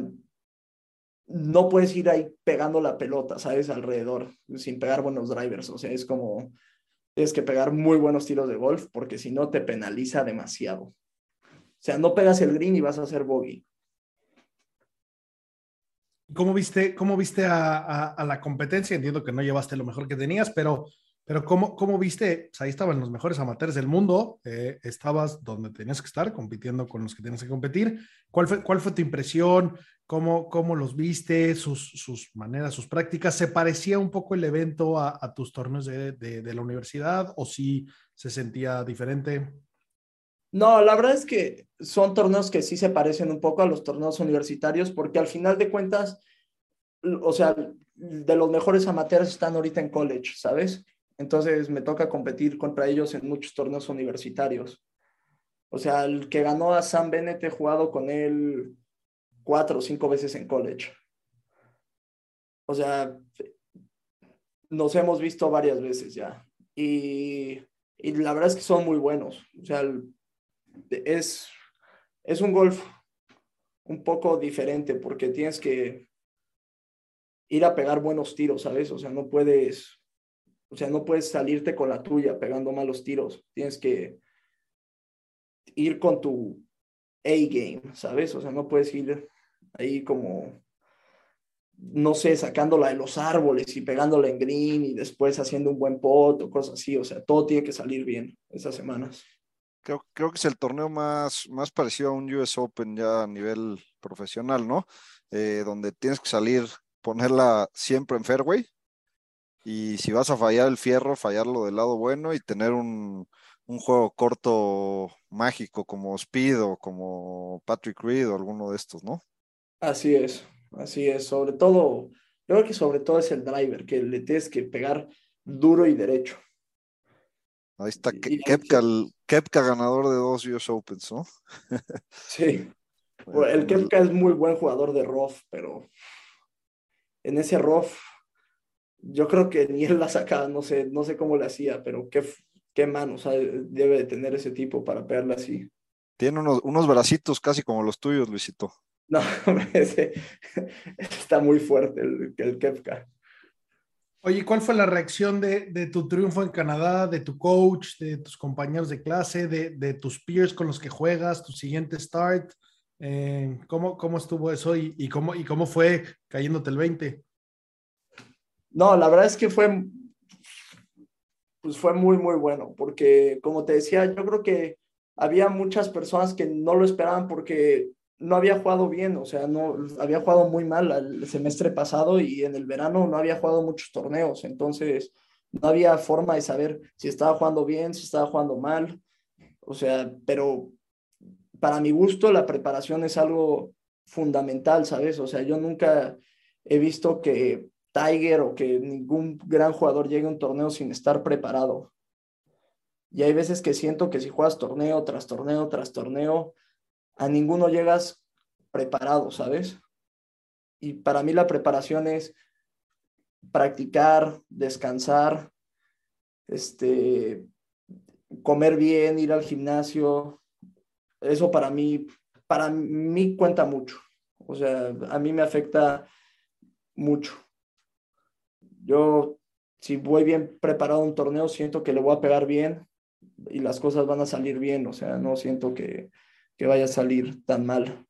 no puedes ir ahí pegando la pelota, ¿sabes? Alrededor, sin pegar buenos drivers. O sea, es como, tienes que pegar muy buenos tiros de golf porque si no te penaliza demasiado. O sea, no pegas el green y vas a hacer bogey. ¿Cómo viste, cómo viste a, la competencia? Entiendo que no llevaste lo mejor que tenías, pero, pero ¿cómo, cómo viste? Ahí estaban los mejores amateurs del mundo, eh, estabas donde tenías que estar, compitiendo con los que tienes que competir. ¿Cuál fue, cuál fue tu impresión? ¿Cómo, cómo los viste? Sus, sus maneras, sus prácticas. ¿Se parecía un poco el evento a, tus torneos de, de, la universidad o sí se sentía diferente? No, la verdad es que son torneos que sí se parecen un poco a los torneos universitarios, porque al final de cuentas, o sea, de los mejores amateurs están ahorita en college, ¿sabes? Entonces me toca competir contra ellos en muchos torneos universitarios. O sea, el que ganó a Sam Bennett he jugado con él cuatro o cinco veces en college. O sea, nos hemos visto varias veces ya. Y, y la verdad es que son muy buenos. O sea, es, es un golf un poco diferente porque tienes que ir a pegar buenos tiros, ¿sabes? O sea, no puedes, o sea, no puedes salirte con la tuya pegando malos tiros. Tienes que ir con tu A-game, ¿sabes? O sea, no puedes ir ahí como, no sé, sacándola de los árboles y pegándola en green y después haciendo un buen pot o cosas así. O sea, todo tiene que salir bien esas semanas. Creo, creo, que es el torneo más, más parecido a un US Open ya a nivel profesional, ¿no? Eh, donde tienes que salir, ponerla siempre en fairway y si vas a fallar el fierro, fallarlo del lado bueno y tener un, un juego corto mágico como Speed o como Patrick Reed o alguno de estos, ¿no? Así es, así es. Sobre todo, yo creo que sobre todo es el driver, que le tienes que pegar duro y derecho. Ahí está Kepka, el, Kepka ganador de dos US Opens, ¿no? sí. Bueno, el Kepka es muy buen jugador de rough, pero en ese rough yo creo que ni él la sacaba, no sé, no sé cómo le hacía, pero qué, qué manos debe de tener ese tipo para pegarle así. Tiene unos, unos bracitos casi como los tuyos, Luisito. No, ese, está muy fuerte el, el Kepka. Oye, ¿cuál fue la reacción de, de, tu triunfo en Canadá, de tu coach, de tus compañeros de clase, de, de tus peers con los que juegas, tu siguiente start? Eh, ¿cómo, ¿Cómo estuvo eso y, y, cómo, y cómo fue cayéndote el 20? No, la verdad es que fue, pues fue muy, muy bueno, porque como te decía, yo creo que había muchas personas que no lo esperaban porque no había jugado bien, o sea, no había jugado muy mal el semestre pasado y en el verano no había jugado muchos torneos, entonces no había forma de saber si estaba jugando bien, si estaba jugando mal, o sea, pero para mi gusto la preparación es algo fundamental, ¿sabes? O sea, yo nunca he visto que Tiger o que ningún gran jugador llegue a un torneo sin estar preparado. Y hay veces que siento que si juegas torneo tras torneo tras torneo, a ninguno llegas preparado, ¿sabes? Y para mí la preparación es practicar, descansar, este, comer bien, ir al gimnasio, eso para mí, para mí cuenta mucho. O sea, a mí me afecta mucho. Yo, si voy bien preparado a un torneo, siento que le voy a pegar bien y las cosas van a salir bien. O sea, no siento que, que vaya a salir tan mal.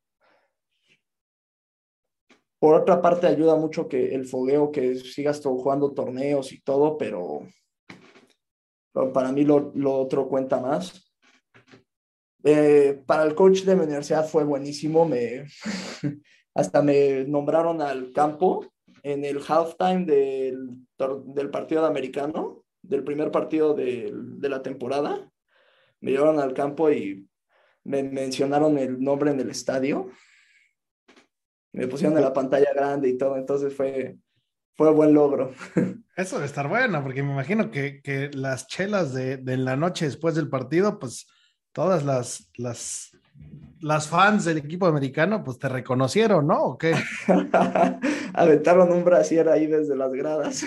Por otra parte, ayuda mucho que el fogueo, que sigas jugando torneos y todo, pero, para mí lo, otro cuenta más. Eh, para el coach de mi universidad fue buenísimo, me, hasta me nombraron al campo en el halftime del, partido de americano, del primer partido de, de la temporada. Me llevaron al campo y me mencionaron el nombre en el estadio me pusieron en la pantalla grande y todo, entonces fue, fue buen logro. Eso de estar bueno, porque me imagino que, que las chelas de, de, la noche después del partido, pues todas las, las, las fans del equipo americano, pues te reconocieron, ¿no? ¿O qué? Aventaron un brasier ahí desde las gradas.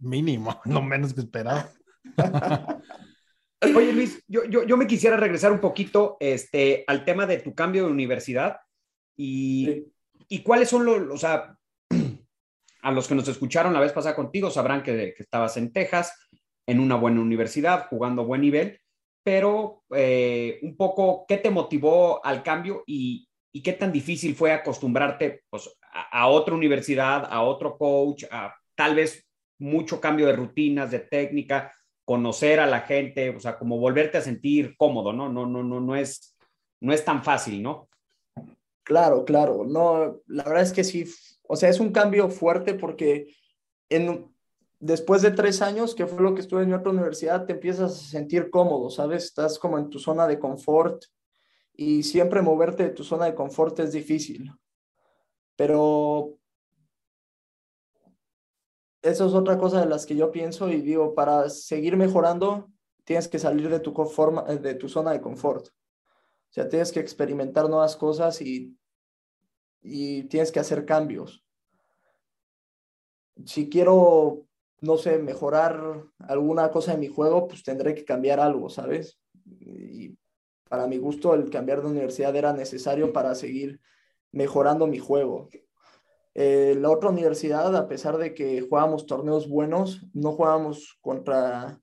Mínimo, lo menos que esperaba. Oye, Luis, yo, yo, yo, me quisiera regresar un poquito este, al tema de tu cambio de universidad y, ¿Y cuáles son los, o sea, a los que nos escucharon la vez pasada contigo sabrán que, estabas en Texas, en una buena universidad, jugando a buen nivel, pero eh, un poco, ¿qué te motivó al cambio y, qué tan difícil fue acostumbrarte pues, a, otra universidad, a otro coach, a tal vez mucho cambio de rutinas, de técnica, conocer a la gente, o sea, como volverte a sentir cómodo, ¿no? No, no, no, no es, no es tan fácil, ¿no? Claro, claro. No, la verdad es que sí, o sea, es un cambio fuerte porque en, después de tres años, que fue lo que estuve en otra universidad, te empiezas a sentir cómodo, ¿sabes? Estás como en tu zona de confort y siempre moverte de tu zona de confort es difícil. Pero eso es otra cosa de las que yo pienso y digo, para seguir mejorando, tienes que salir de tu, de tu zona de confort. O sea, tienes que experimentar nuevas cosas y, y tienes que hacer cambios. Si quiero, no sé, mejorar alguna cosa en mi juego, pues tendré que cambiar algo, ¿sabes? Y para mi gusto, el cambiar de universidad era necesario para seguir mejorando mi juego. Eh, la otra universidad, a pesar de que jugábamos torneos buenos, no jugábamos contra,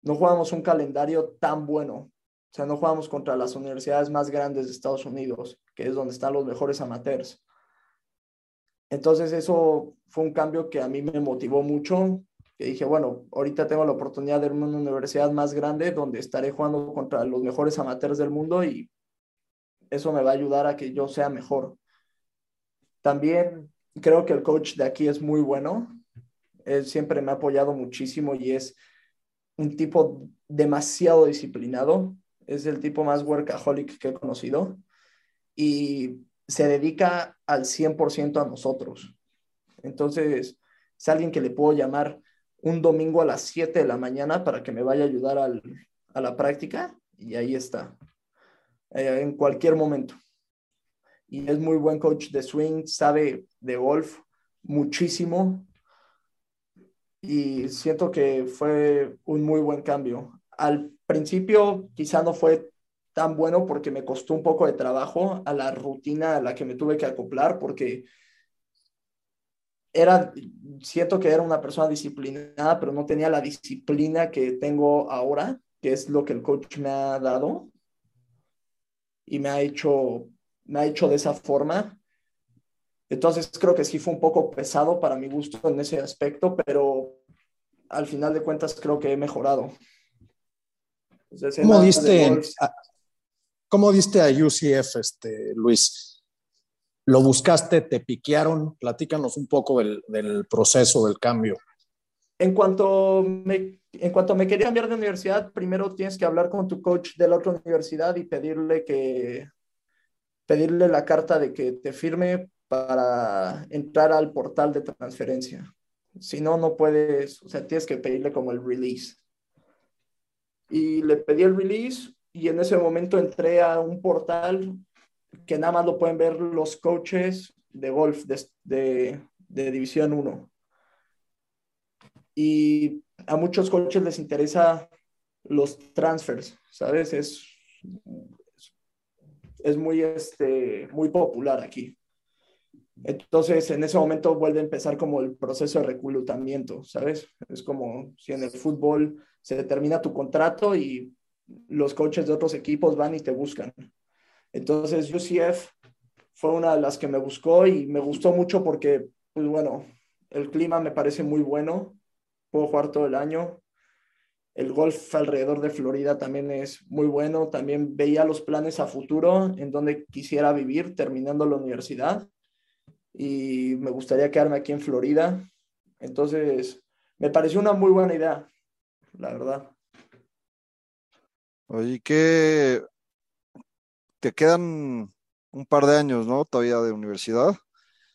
no jugábamos un calendario tan bueno. O sea, no jugamos contra las universidades más grandes de Estados Unidos, que es donde están los mejores amateurs. Entonces eso fue un cambio que a mí me motivó mucho, que dije, bueno, ahorita tengo la oportunidad de ir a una universidad más grande donde estaré jugando contra los mejores amateurs del mundo y eso me va a ayudar a que yo sea mejor. También creo que el coach de aquí es muy bueno. Él siempre me ha apoyado muchísimo y es un tipo demasiado disciplinado es el tipo más workaholic que he conocido y se dedica al 100% a nosotros. Entonces, es alguien que le puedo llamar un domingo a las 7 de la mañana para que me vaya a ayudar a la práctica y ahí está, eh, en cualquier momento. Y es muy buen coach de swing, sabe de golf muchísimo y siento que fue un muy buen cambio. Al principio quizá no fue tan bueno porque me costó un poco de trabajo a la rutina a la que me tuve que acoplar porque era, siento que era una persona disciplinada, pero no tenía la disciplina que tengo ahora, que es lo que el coach me ha dado y me ha hecho, me ha hecho de esa forma. Entonces creo que sí fue un poco pesado para mi gusto en ese aspecto, pero al final de cuentas creo que he mejorado. ¿Cómo diste, a, ¿Cómo diste a UCF, este, Luis? ¿Lo buscaste? ¿Te piquearon? Platícanos un poco del, del proceso, del cambio. En cuanto, me, en cuanto me quería cambiar de universidad, primero tienes que hablar con tu coach de la otra universidad y pedirle que pedirle la carta de que te firme para entrar al portal de transferencia. Si no, no puedes, o sea, tienes que pedirle como el release y le pedí el release y en ese momento entré a un portal que nada más lo pueden ver los coaches de golf de, de, División 1. Y a muchos coaches les interesa los transfers, ¿sabes? Es, es muy, este, muy popular aquí. Entonces, en ese momento vuelve a empezar como el proceso de reclutamiento, ¿sabes? Es como si en el fútbol se determina tu contrato y los coaches de otros equipos van y te buscan. Entonces, UCF fue una de las que me buscó y me gustó mucho porque, pues bueno, el clima me parece muy bueno, puedo jugar todo el año. El golf alrededor de Florida también es muy bueno. También veía los planes a futuro en donde quisiera vivir terminando la universidad y me gustaría quedarme aquí en Florida. Entonces, me pareció una muy buena idea, la verdad. Oye, ¿qué te quedan un par de años, ¿no? Todavía de universidad.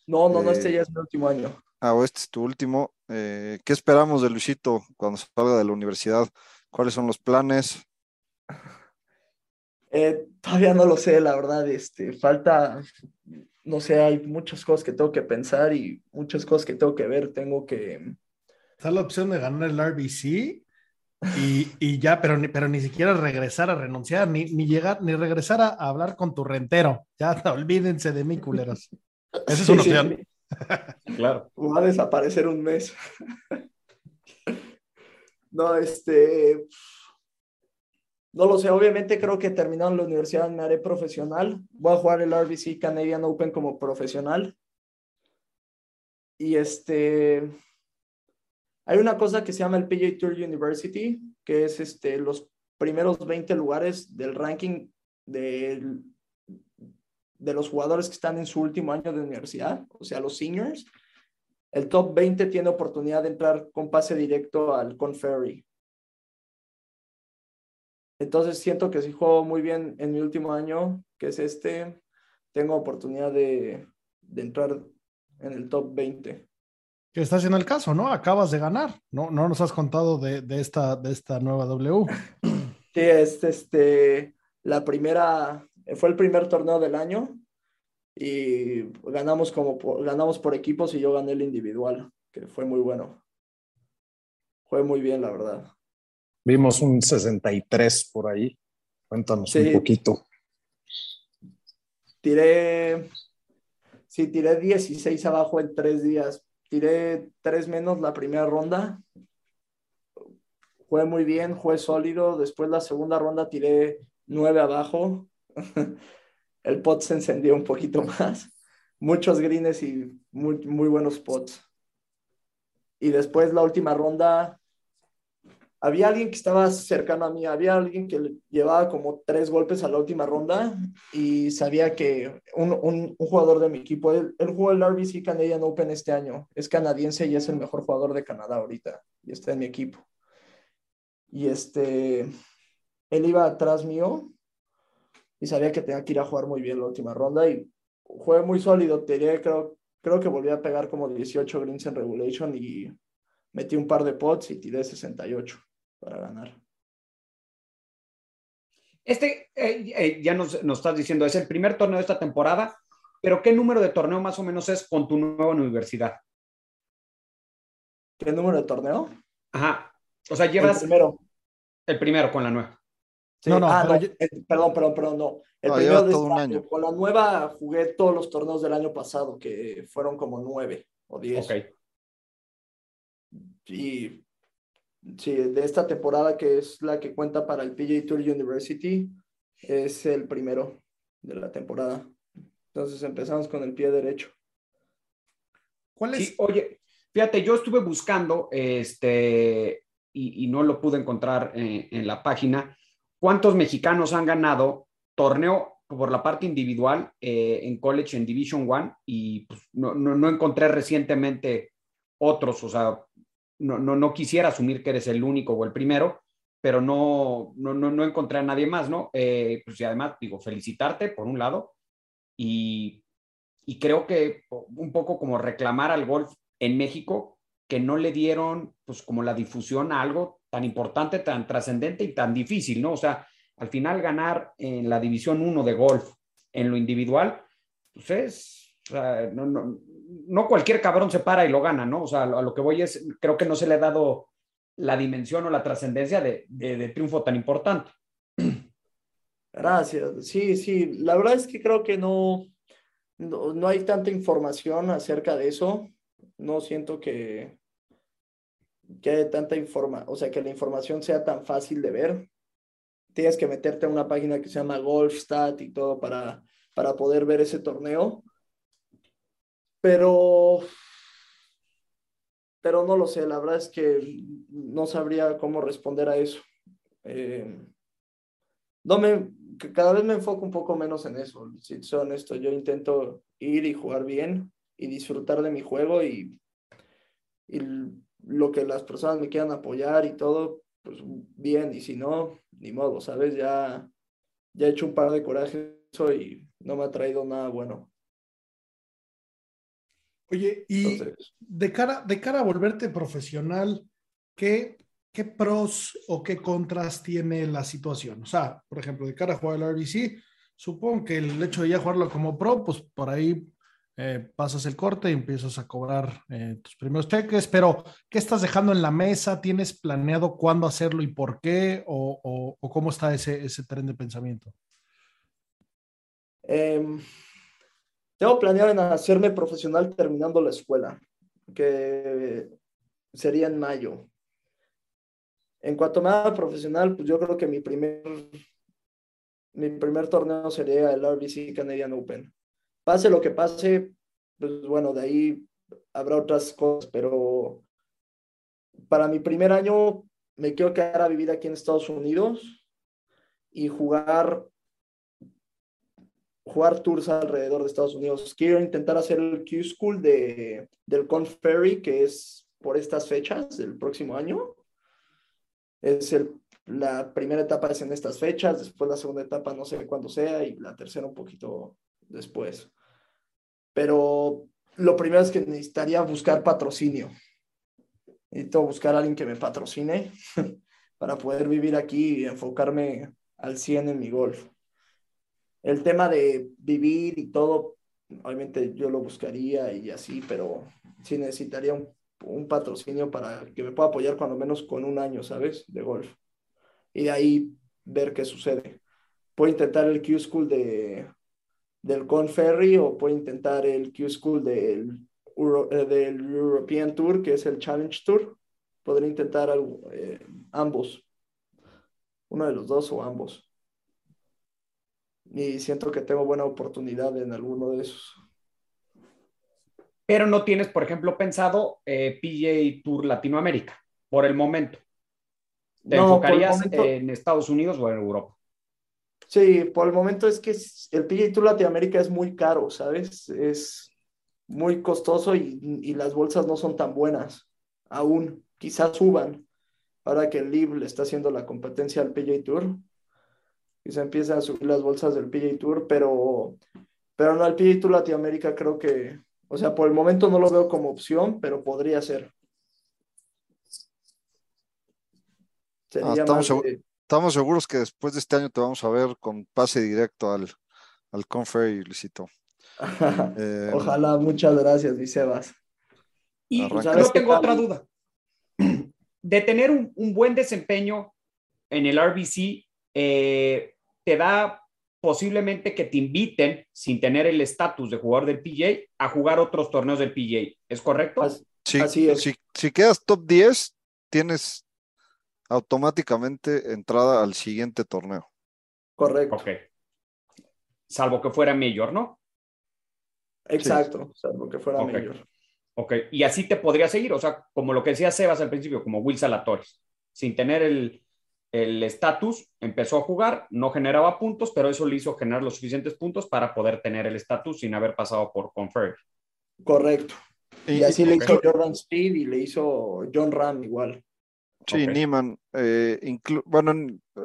No, no, no, este Eh, ya es mi último año. Ah, o este es tu último. Eh, ¿qué esperamos de Luisito cuando salga de la universidad? ¿Cuáles son los planes? Eh, todavía no lo sé, la verdad, este, falta, no sé, hay muchas cosas que tengo que pensar y muchas cosas que tengo que ver, tengo que... Está la opción de ganar el RBC y, y ya, pero ni, pero ni siquiera regresar a renunciar, ni, ni llegar, ni regresar a, a hablar con tu rentero. Ya, olvídense de mí, culeros. Esa es Sí, una sí, opción. Claro. Va a desaparecer un mes. No, este. No lo sé, obviamente creo que terminando la universidad me haré profesional. Voy a jugar el RBC Canadian Open como profesional. Y este. Hay una cosa que se llama el PGA Tour University, que es este, los primeros 20 lugares del ranking del- de los jugadores que están en su último año de universidad, o sea, los seniors. El top 20 tiene oportunidad de entrar con pase directo al Conferry. Entonces siento que si juego muy bien en mi último año, que es este, tengo oportunidad de, de entrar en el top 20. Que está haciendo el caso, ¿no? Acabas de ganar. No, no nos has contado de, de esta, de esta nueva W. Sí, es este, la primera, fue el primer torneo del año y ganamos como por, ganamos por equipos y yo gané el individual, que fue muy bueno. Fue muy bien, la verdad. Vimos un 63 por ahí. Cuéntanos Sí. un poquito. Tiré, sí, tiré 16 abajo en tres días. Tiré tres menos la primera ronda. Fue muy bien, fue sólido. Después la segunda ronda tiré nueve abajo. El pot se encendió un poquito más. Muchos greens y muy, buenos pots. Y después la última ronda, había alguien que estaba cercano a mí, había alguien que le llevaba como tres golpes a la última ronda y sabía que un jugador de mi equipo, él, él jugó el RBC Canadian Open este año, es canadiense y es el mejor jugador de Canadá ahorita y está en mi equipo. Y este, él iba atrás mío y sabía que tenía que ir a jugar muy bien la última ronda y jugué muy sólido, tiré, creo, creo que volví a pegar como 18 greens en regulation y metí un par de pots y tiré 68 para ganar. Este, eh, eh, ya nos, nos estás diciendo, es el primer torneo de esta temporada, pero ¿qué número de torneo más o menos es con tu nueva universidad? ¿Qué número de torneo? Ajá. O sea, llevas El primero. el primero con la nueva. Sí, No, no, ah, pero no, yo- el- perdón, perdón, perdón, no. El No, primero de todo este un año. Con la nueva jugué todos los torneos del año pasado, que fueron como nueve o diez. Ok. Y sí, de esta temporada que es la que cuenta para el PGA Tour University, es el primero de la temporada. Entonces empezamos con el pie derecho. ¿Cuál es? Sí, oye, fíjate, yo estuve buscando, este, y, y no lo pude encontrar eh, en la página, cuántos mexicanos han ganado torneo por la parte individual eh, en college en Division One y pues, no, no, no encontré recientemente otros, o sea, no, no, no quisiera asumir que eres el único o el primero, pero no, no, no, no encontré a nadie más, ¿no? Eh, pues y además, digo, felicitarte por un lado y, y creo que un poco como reclamar al golf en México que no le dieron pues como la difusión a algo tan importante, tan trascendente y tan difícil, ¿no? O sea, al final ganar en la división 1 de golf en lo individual, pues es, no cualquier cabrón se para y lo gana, ¿no? O sea, a lo que voy es, creo que no se le ha dado la dimensión o la trascendencia de, de, triunfo tan importante. Gracias. Sí, sí, la verdad es que creo que no, no, no hay tanta información acerca de eso. No siento que, que haya tanta información, o sea, que la información sea tan fácil de ver. Tienes que meterte a una página que se llama Golfstat y todo para, para poder ver ese torneo. Pero pero no lo sé, la verdad es que no sabría cómo responder a eso. Eh, no me, cada vez me enfoco un poco menos en eso, si soy honesto, yo intento ir y jugar bien y disfrutar de mi juego y, y lo que las personas me quieran apoyar y todo, pues bien, y si no, ni modo, ¿sabes? Ya, ya he hecho un par de corajes y no me ha traído nada bueno. Oye, y de, cara, de cara a volverte profesional, ¿qué, ¿qué pros o qué contras tiene la situación? O sea, por ejemplo, de cara a jugar el RBC, supongo que el hecho de ya jugarlo como pro, pues por ahí eh, pasas el corte y empiezas a cobrar eh, tus primeros cheques, pero ¿qué estás dejando en la mesa? ¿Tienes planeado cuándo hacerlo y por qué? ¿O, cómo está ese, ese tren de pensamiento? Eh, tengo planeado en hacerme profesional terminando la escuela, que sería en mayo. En cuanto me haga profesional, pues yo creo que mi primer, mi primer torneo sería el RBC Canadian Open. Pase lo que pase, pues bueno, de ahí habrá otras cosas, pero para mi primer año me quiero quedar a vivir aquí en Estados Unidos y jugar jugar tours alrededor de Estados Unidos. Quiero intentar hacer el Q-School de, del Conf Ferry, que es por estas fechas del próximo año. Es el, la primera etapa es en estas fechas, después la segunda etapa no sé cuándo sea y la tercera un poquito después. Pero lo primero es que necesitaría buscar patrocinio. Necesito buscar a alguien que me patrocine para poder vivir aquí y enfocarme al 100 en mi golf el tema de vivir y todo, obviamente yo lo buscaría y así, pero sí necesitaría un, patrocinio para que me pueda apoyar cuando menos con un año, ¿sabes? De golf. Y de ahí ver qué sucede. Puedo intentar el Q-School de, del Conferry o puedo intentar el Q-School del, eh, del European Tour, que es el Challenge Tour. Podría intentar eh, ambos. Uno de los dos o ambos y siento que tengo buena oportunidad en alguno de esos. Pero no tienes, por ejemplo, pensado eh, PJ Tour Latinoamérica por el momento. ¿Te enfocarías en Estados Unidos o en Europa? Sí, por el momento es que el PJ Tour Latinoamérica es muy caro, ¿sabes? Es muy costoso y, y las bolsas no son tan buenas aún. Quizás suban ahora que el LIV le está haciendo la competencia al PJ Tour y se empiezan a subir las bolsas del PJ Tour, pero, pero no, el PJ Tour Latinoamérica creo que, o sea, por el momento no lo veo como opción, pero podría ser. Ah, estamos, seguros que después de este año te vamos a ver con pase directo al, al Confer, Luisito. Eh, Ojalá, muchas gracias, mi Sebas. Y yo tengo otra duda. De tener un, un, buen desempeño en el RBC, eh, te da posiblemente que te inviten sin tener el estatus de jugador del PJ a jugar otros torneos del PJ. ¿Es correcto? Sí, Así es. Si, quedas top 10, tienes automáticamente entrada al siguiente torneo. Correcto. Ok. Salvo que fuera mayor, ¿no? Exacto, salvo que fuera mayor. Ok, y así te podría seguir, o sea, como lo que decía Sebas al principio, como Will Salatores, sin tener el, el estatus, empezó a jugar, no generaba puntos, pero eso le hizo generar los suficientes puntos para poder tener el estatus sin haber pasado por Confer. Correcto. Y, así le hizo Jordan Speed y le hizo John Ram igual. Sí, Niman. Eh, bueno,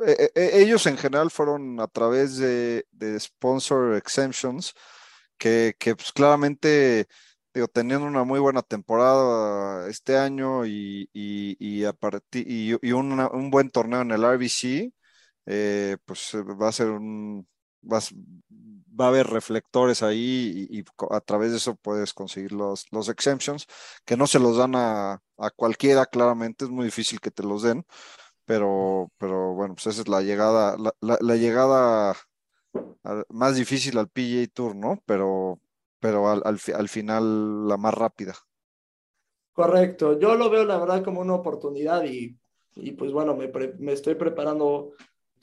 eh, eh, ellos en general fueron a través de, sponsor exemptions que, que pues, claramente digo, teniendo una muy buena temporada este año y, y, y, y, un buen torneo en el RBC, pues va a ser un, vas, va a haber reflectores ahí y, a través de eso puedes conseguir los, los exemptions, que no se los dan a, cualquiera, claramente, es muy difícil que te los den, pero, pero bueno, pues esa es la llegada, la, llegada más difícil al PGA Tour, ¿no? Pero, pero al, al, final la más rápida. Correcto, yo lo veo la verdad como una oportunidad y, y pues bueno, me, me estoy preparando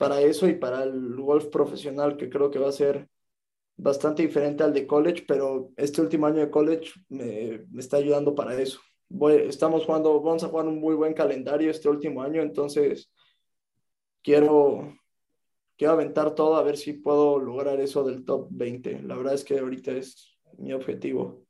para eso y para el golf profesional que creo que va a ser bastante diferente al de college, pero este último año de college me, está ayudando para eso. Estamos jugando, vamos a jugar un muy buen calendario este último año, entonces quiero, quiero aventar todo a ver si puedo lograr eso del top 20. La verdad es que ahorita es mi objetivo.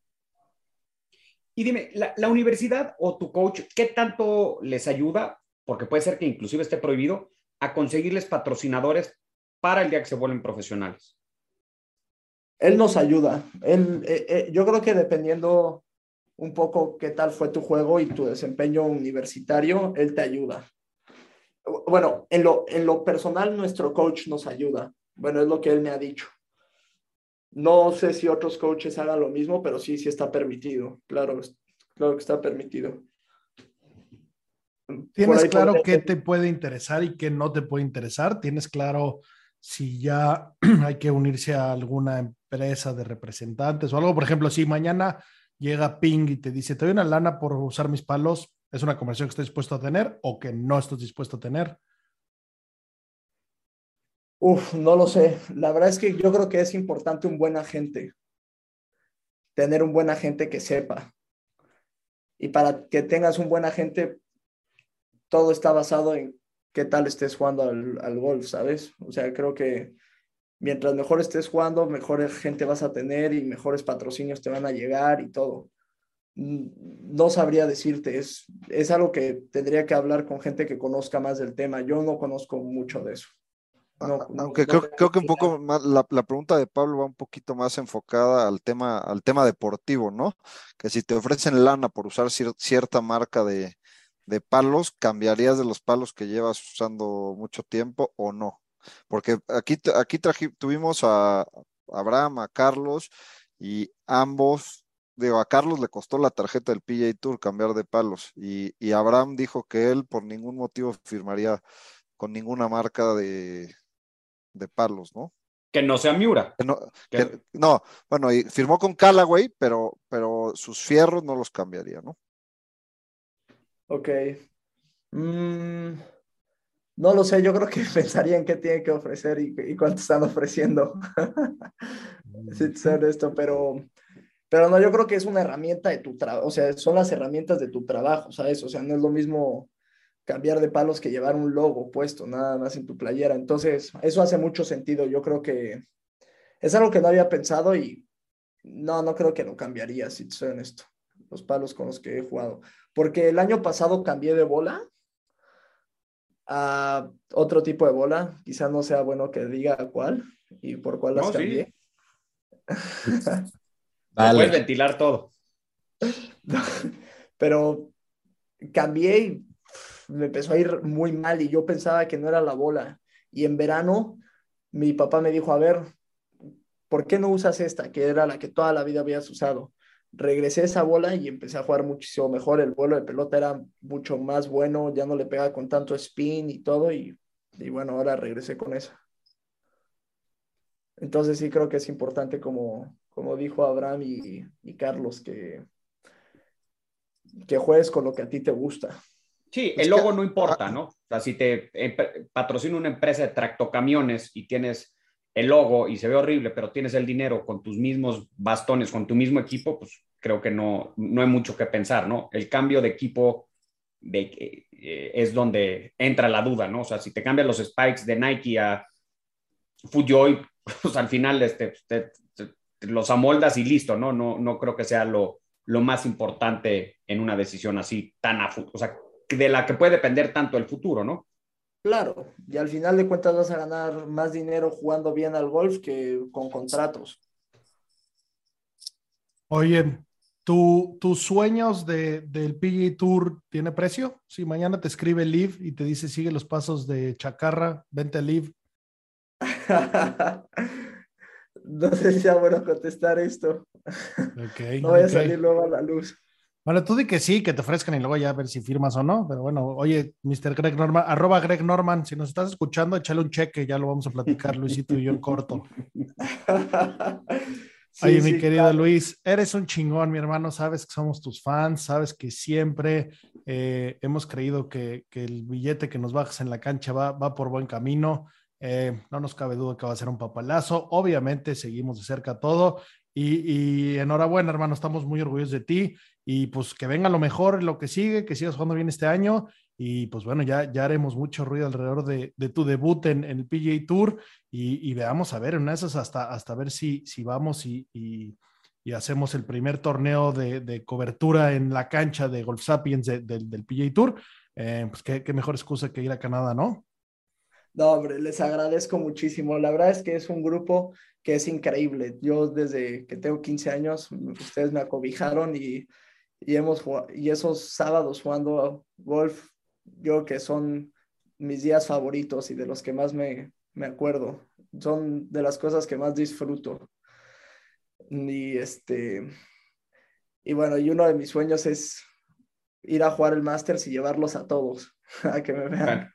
Y dime, la, la universidad o tu coach, ¿qué tanto les ayuda? Porque puede ser que inclusive esté prohibido a conseguirles patrocinadores para el día que se vuelven profesionales él nos ayuda. Eh, eh, yo creo que dependiendo un poco qué tal fue tu juego y tu desempeño universitario, él te ayuda. Bueno, en lo, en lo personal, nuestro coach nos ayuda. Bueno, es lo que él me ha dicho. No sé si otros coaches hagan lo mismo, pero sí, sí está permitido. Claro, claro que está permitido. ¿Tienes claro qué te puede interesar y qué no te puede interesar? ¿Tienes claro si ya hay que unirse a alguna empresa de representantes o algo. Por ejemplo, si mañana llega Ping y te dice, te doy una lana por usar mis palos, ¿es una conversación que estás dispuesto a tener o que no estás dispuesto a tener? Uf, no lo sé. La verdad es que yo creo que es importante un buen agente. Tener un buen agente que sepa. Y para que tengas un buen agente, todo está basado en qué tal estés jugando al, golf, ¿sabes? O sea, creo que mientras mejor estés jugando, mejor gente vas a tener y mejores patrocinios te van a llegar y todo. Mm, no sabría decirte, es, es algo que tendría que hablar con gente que conozca más del tema. Yo no conozco mucho de eso. Aunque creo, creo, que un poco más, la, la, pregunta de Pablo va un poquito más enfocada al tema, al tema deportivo, ¿no? Que si te ofrecen lana por usar cierta marca de, de palos, ¿cambiarías de los palos que llevas usando mucho tiempo o no? Porque aquí, aquí tuvimos a Abraham, a Carlos y ambos, digo, a Carlos le costó la tarjeta del PJ Tour cambiar de palos y, y Abraham dijo que él por ningún motivo firmaría con ninguna marca de, de palos, ¿no? Que no sea Miura. no, no, bueno, y firmó con Callaway, pero, pero sus fierros no los cambiaría, ¿no? Ok. Mm, no lo sé, yo creo que pensaría en qué tiene que ofrecer y, cuánto están ofreciendo. si ser esto, pero, pero no, yo creo que es una herramienta de tu trabajo, o sea, son las herramientas de tu trabajo, ¿sabes? O sea, no es lo mismo cambiar de palos que llevar un logo puesto nada más en tu playera. Entonces, eso hace mucho sentido. Yo creo que es algo que no había pensado y no, no creo que lo cambiaría, si soy honesto, los palos con los que he jugado porque el año pasado cambié de bola a otro tipo de bola. Quizá no sea bueno que diga cuál y por cuál las cambié. Puedes ventilar todo. Pero cambié y me empezó a ir muy mal y yo pensaba que no era la bola. Y en verano mi papá me dijo, a ver, ¿por qué no usas esta? Que era la que toda la vida habías usado regresé esa bola y empecé a jugar muchísimo mejor. El vuelo de pelota era mucho más bueno, ya no le pegaba con tanto spin y todo. Y, bueno, ahora regresé con esa. Entonces sí creo que es importante, como, como dijo Abraham y, Carlos, que, que juegues con lo que a ti te gusta. Sí, el logo no importa, ¿no? O sea, si te patrocina una empresa de tractocamiones y tienes el logo y se ve horrible, pero tienes el dinero con tus mismos bastones, con tu mismo equipo, pues creo que no, no hay mucho que pensar, ¿no? El cambio de equipo de, eh, es donde entra la duda, ¿no? O sea, si te cambian los spikes de Nike a Fujoy, pues al final este, los amoldas y listo, ¿no? No, no creo que sea lo, lo más importante en una decisión así tan, a, o sea, de la que puede depender tanto el futuro, ¿no? Claro, y al final de cuentas vas a ganar más dinero jugando bien al golf que con contratos. Oye, ¿tu, ¿tus sueños de, del PGA Tour tiene precio? Si mañana te escribe Liv y te dice sigue los pasos de Chacarra, vente a Liv. no sé si sea bueno contestar esto. Okay, no voy a salir luego a la luz. Bueno, tú di que sí, que te ofrezcan y luego ya a ver si firmas o no. Pero bueno, oye, Mr. Greg Norman, arroba Greg Norman, si nos estás escuchando, échale un cheque, ya lo vamos a platicar, Luisito y yo en corto. Sí, Oye, mi sí, querido claro. Luis, eres un chingón, mi hermano. Sabes que somos tus fans, sabes que siempre eh, hemos creído que, que el billete que nos bajas en la cancha va, va por buen camino. Eh, no nos cabe duda que va a ser un papalazo. Obviamente, seguimos de cerca todo. Y, enhorabuena, hermano. Estamos muy orgullosos de ti. Y pues que venga lo mejor, lo que sigue, que sigas jugando bien este año. Y pues bueno, ya, ya haremos mucho ruido alrededor de, de tu debut en, el PGA Tour y, veamos a ver, en esas hasta, hasta ver si, si vamos y, y, hacemos el primer torneo de, de, cobertura en la cancha de Golf Sapiens de, de, del PGA Tour. Eh, pues qué mejor excusa que ir a Canadá, ¿no? No, hombre, les agradezco muchísimo. La verdad es que es un grupo que es increíble. Yo desde que tengo 15 años, ustedes me acobijaron y, y, hemos, y esos sábados jugando golf, yo que son mis días favoritos y de los que más me, me acuerdo. Son de las cosas que más disfruto. Y este, y bueno, y uno de mis sueños es ir a jugar el Masters y llevarlos a todos, a que me vean.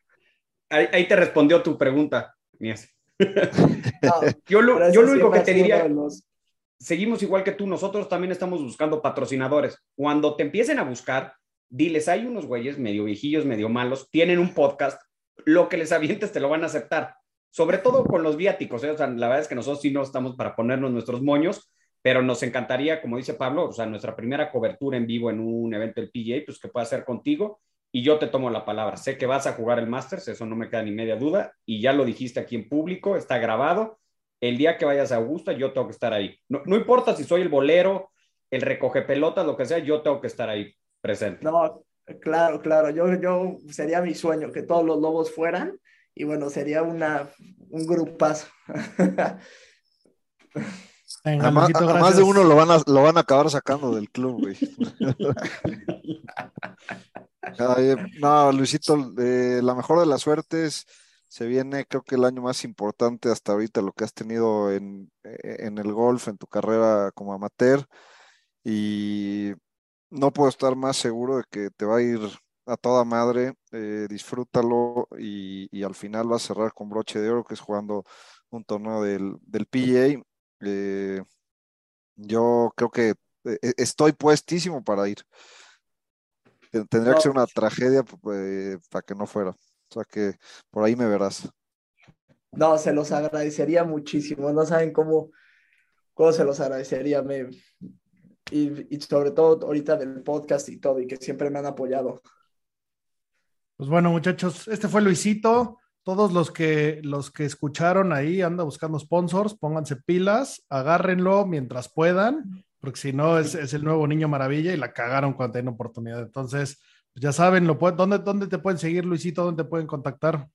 Ahí, ahí, te respondió tu pregunta, Mies. No, yo lo, yo lo único que te diría, seguimos igual que tú, nosotros también estamos buscando patrocinadores. Cuando te empiecen a buscar, diles, hay unos güeyes medio viejillos, medio malos, tienen un podcast, lo que les avientes te lo van a aceptar. Sobre todo con los viáticos, ¿eh? o sea, la verdad es que nosotros sí no estamos para ponernos nuestros moños, pero nos encantaría, como dice Pablo, o sea, nuestra primera cobertura en vivo en un evento del PGA, pues que pueda ser contigo y yo te tomo la palabra. Sé que vas a jugar el Masters, eso no me queda ni media duda, y ya lo dijiste aquí en público, está grabado. El día que vayas a Augusta, yo tengo que estar ahí. No, no importa si soy el bolero, el recoge pelotas, lo que sea, yo tengo que estar ahí presente. No, claro, claro, yo, yo sería mi sueño que todos los lobos fueran y bueno, sería una, un grupazo. Venga, a, más, a más de uno lo van, a, lo van a acabar sacando del club, güey. No, Luisito, eh, la mejor de las suertes. Se viene, creo que el año más importante hasta ahorita, lo que has tenido en, en el golf, en tu carrera como amateur. Y no puedo estar más seguro de que te va a ir a toda madre. Eh, disfrútalo y, al final vas a cerrar con broche de oro, que es jugando un torneo del, del PGA. Eh, yo creo que eh, estoy puestísimo para ir. Tendría que ser una tragedia eh, para que no fuera. O sea que por ahí me verás. No, se los agradecería muchísimo. No saben cómo, cómo se los agradecería. Me, y, y, sobre todo ahorita del podcast y todo, y que siempre me han apoyado. Pues bueno, muchachos, este fue Luisito. Todos los que, los que escucharon ahí, anda buscando sponsors, pónganse pilas, agárrenlo mientras puedan, porque si no es, es, el nuevo niño maravilla y la cagaron cuando tienen oportunidad. Entonces, pues ya saben, lo pueden, ¿dónde, ¿dónde te pueden seguir, Luisito? ¿Dónde te pueden contactar?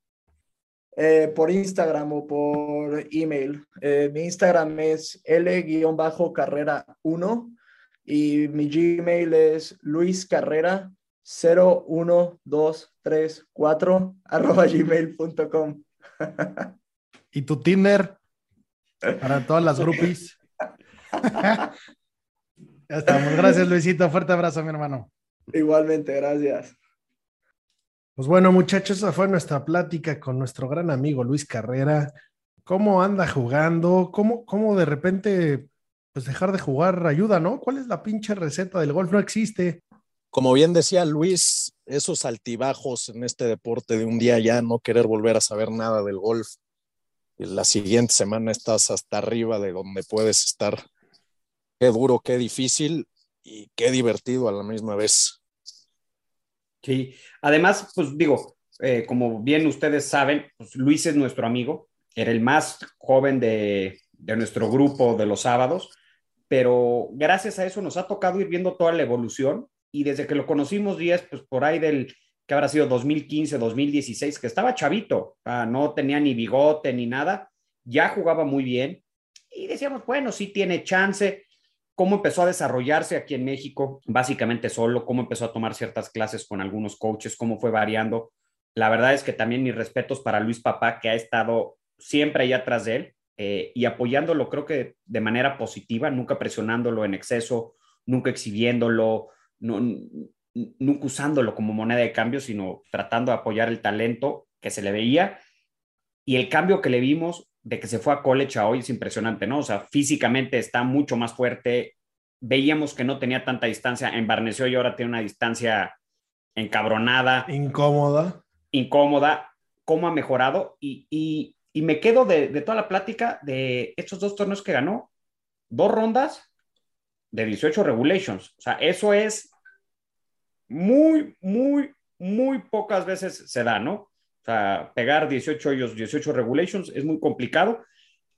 Eh, por Instagram o por email. Eh, mi Instagram es L-carrera1 y mi Gmail es luiscarrera 01234 arroba gmail.com. ¿Y tu Tinder? Para todas las groupies. ya estamos. Gracias, Luisito. Fuerte abrazo, mi hermano. Igualmente, gracias. Pues bueno, muchachos, esa fue nuestra plática con nuestro gran amigo Luis Carrera. ¿Cómo anda jugando? ¿Cómo, cómo de repente, pues dejar de jugar ayuda, no? ¿Cuál es la pinche receta del golf? No existe. Como bien decía Luis, esos altibajos en este deporte de un día ya no querer volver a saber nada del golf. Y la siguiente semana estás hasta arriba de donde puedes estar. Qué duro, qué difícil y qué divertido a la misma vez. Sí, además, pues digo, eh, como bien ustedes saben, pues Luis es nuestro amigo, era el más joven de, de, nuestro grupo de los sábados, pero gracias a eso nos ha tocado ir viendo toda la evolución y desde que lo conocimos, Díaz, pues por ahí del que habrá sido 2015, 2016, que estaba chavito, no tenía ni bigote ni nada, ya jugaba muy bien y decíamos, bueno, sí tiene chance, cómo empezó a desarrollarse aquí en México, básicamente solo, cómo empezó a tomar ciertas clases con algunos coaches, cómo fue variando. La verdad es que también mis respetos para Luis Papá, que ha estado siempre ahí atrás de él eh, y apoyándolo, creo que de manera positiva, nunca presionándolo en exceso, nunca exhibiéndolo, nunca usándolo como moneda de cambio, sino tratando de apoyar el talento que se le veía. Y el cambio que le vimos de que se fue a college a hoy es impresionante, ¿no? O sea, físicamente está mucho más fuerte. Veíamos que no tenía tanta distancia, embarneció y ahora tiene una distancia encabronada. Incómoda. Incómoda. ¿Cómo ha mejorado? Y, y, y me quedo de, de, toda la plática de estos dos torneos que ganó. Dos rondas de 18 regulations. O sea, eso es muy, muy, muy pocas veces se da, ¿no? O sea, pegar 18 hoyos, 18 regulations es muy complicado.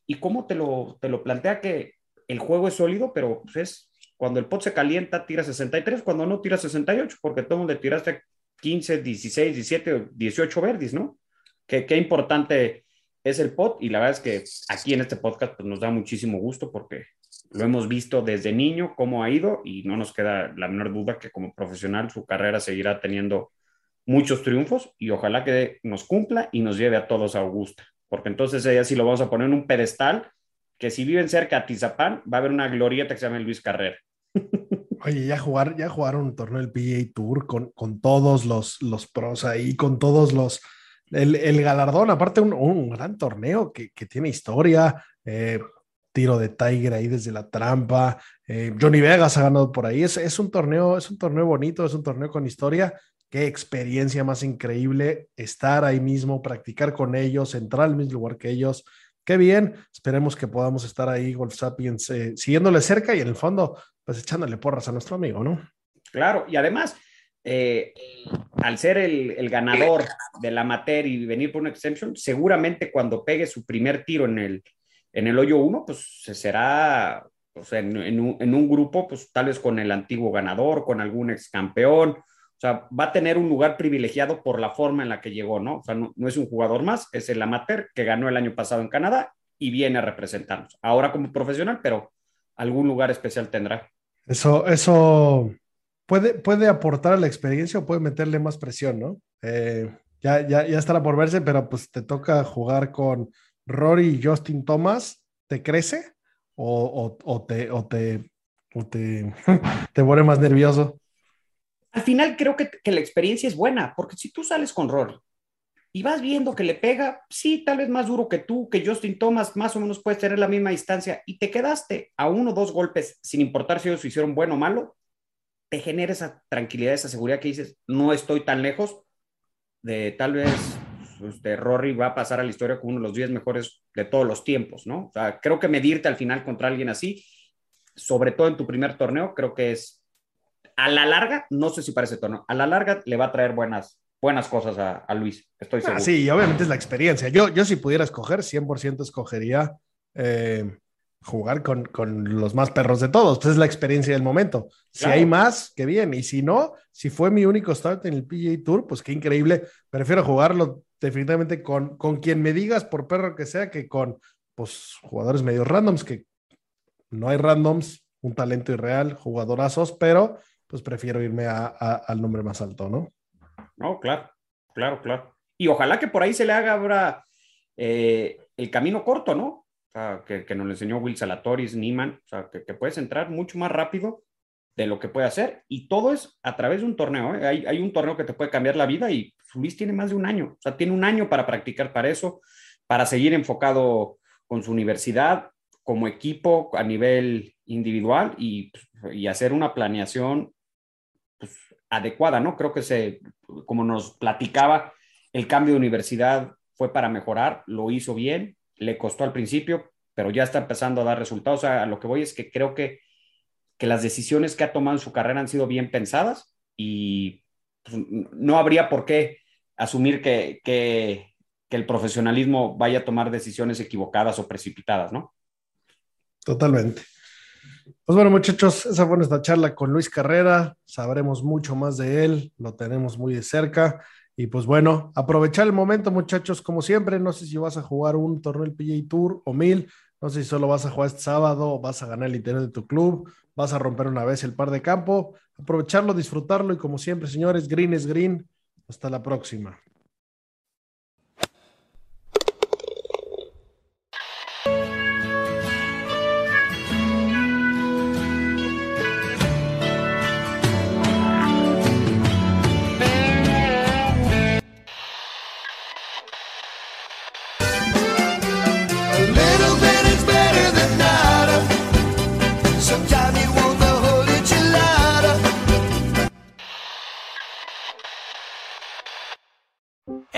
¿Y cómo te lo, te lo plantea que el juego es sólido, pero pues es cuando el pot se calienta, tira 63, cuando no, tira 68, porque todo mundo tiraste 15, 16, 17, 18 verdis, ¿no? Qué, qué importante es el pot y la verdad es que aquí en este podcast pues, nos da muchísimo gusto porque lo hemos visto desde niño, cómo ha ido y no nos queda la menor duda que como profesional su carrera seguirá teniendo muchos triunfos y ojalá que nos cumpla y nos lleve a todos a Augusta, porque entonces ella sí lo vamos a poner en un pedestal que si viven cerca a Tizapán va a haber una glorieta que se llama Luis Carrera. Oye, ya jugar, ya jugaron un torneo del PGA Tour con, con todos los, los pros ahí, con todos los, el, el galardón, aparte un, un gran torneo que, que tiene historia, eh, tiro de Tiger ahí desde la trampa. Eh, Johnny Vegas ha ganado por ahí. Es, es, un torneo, es un torneo bonito, es un torneo con historia. Qué experiencia más increíble estar ahí mismo, practicar con ellos, entrar al mismo lugar que ellos. Qué bien. Esperemos que podamos estar ahí, Golf Sapiens, eh, siguiéndole cerca y en el fondo, pues echándole porras a nuestro amigo, ¿no? Claro, y además, eh, al ser el, el, ganador del amateur y venir por una extension, seguramente cuando pegue su primer tiro en el, en el hoyo 1, pues será sea, en, en, un, en, un, grupo, pues tal vez con el antiguo ganador, con algún ex campeón. O sea, va a tener un lugar privilegiado por la forma en la que llegó, ¿no? O sea, no, es un jugador más, es el amateur que ganó el año pasado en Canadá y viene a representarnos. Ahora como profesional, pero algún lugar especial tendrá. Eso, eso puede, puede aportar a la experiencia o puede meterle más presión, ¿no? Eh, ya, ya, ya estará por verse, pero pues te toca jugar con Rory y Justin Thomas, ¿te crece? ¿O, o, te, o te, te, te más nervioso? Al final creo que, que, la experiencia es buena, porque si tú sales con Rory y vas viendo que le pega, sí, tal vez más duro que tú, que Justin Thomas más o menos puedes tener la misma distancia y te quedaste a uno o dos golpes, sin importar si ellos hicieron bueno o malo, te genera esa tranquilidad, esa seguridad que dices, no estoy tan lejos de tal vez este, Rory va a pasar a la historia como uno de los 10 mejores de todos los tiempos, ¿no? O sea, creo que medirte al final contra alguien así, sobre todo en tu primer torneo, creo que es a la larga, no sé si para ese torneo, a la larga le va a traer buenas, buenas cosas a, a Luis, estoy seguro. Ah, sí, obviamente es la experiencia. Yo, yo si pudiera escoger, 100% escogería eh, jugar con, con, los más perros de todos. Pues es la experiencia del momento. Si claro. hay más, qué bien. Y si no, si fue mi único start en el PGA Tour, pues qué increíble. Prefiero jugarlo definitivamente con, con quien me digas, por perro que sea, que con pues, jugadores medio randoms, que no hay randoms, un talento irreal, jugadorazos, pero pues prefiero irme a, al nombre más alto, ¿no? No, claro, claro, claro. Y ojalá que por ahí se le haga ahora eh, el camino corto, ¿no? O sea, que, nos lo enseñó Will Salatoris, Niman, o sea, que, puedes entrar mucho más rápido de lo que puede hacer. Y todo es a través de un torneo. ¿eh? Hay, un torneo que te puede cambiar la vida y Luis tiene más de un año. O sea, tiene un año para practicar para eso, para seguir enfocado con su universidad, como equipo a nivel individual y hacer una planeación pues, adecuada, ¿no? Creo que se, como nos platicaba, el cambio de universidad fue para mejorar, lo hizo bien, le costó al principio, pero ya está empezando a dar resultados. O sea, a lo que voy es que creo que, que las decisiones que ha tomado en su carrera han sido bien pensadas y pues, no habría por qué asumir que, que, que, el profesionalismo vaya a tomar decisiones equivocadas o precipitadas, ¿no? Totalmente. Pues bueno, muchachos, esa fue nuestra charla con Luis Carrera. Sabremos mucho más de él, lo tenemos muy de cerca. Y pues bueno, aprovechar el momento, muchachos, como siempre. No sé si vas a jugar un torneo del PGA Tour o mil. No sé si solo vas a jugar este sábado, vas a ganar el interés de tu club, vas a romper una vez el par de campo. Aprovecharlo, disfrutarlo y como siempre, señores, green es green. Hasta la próxima.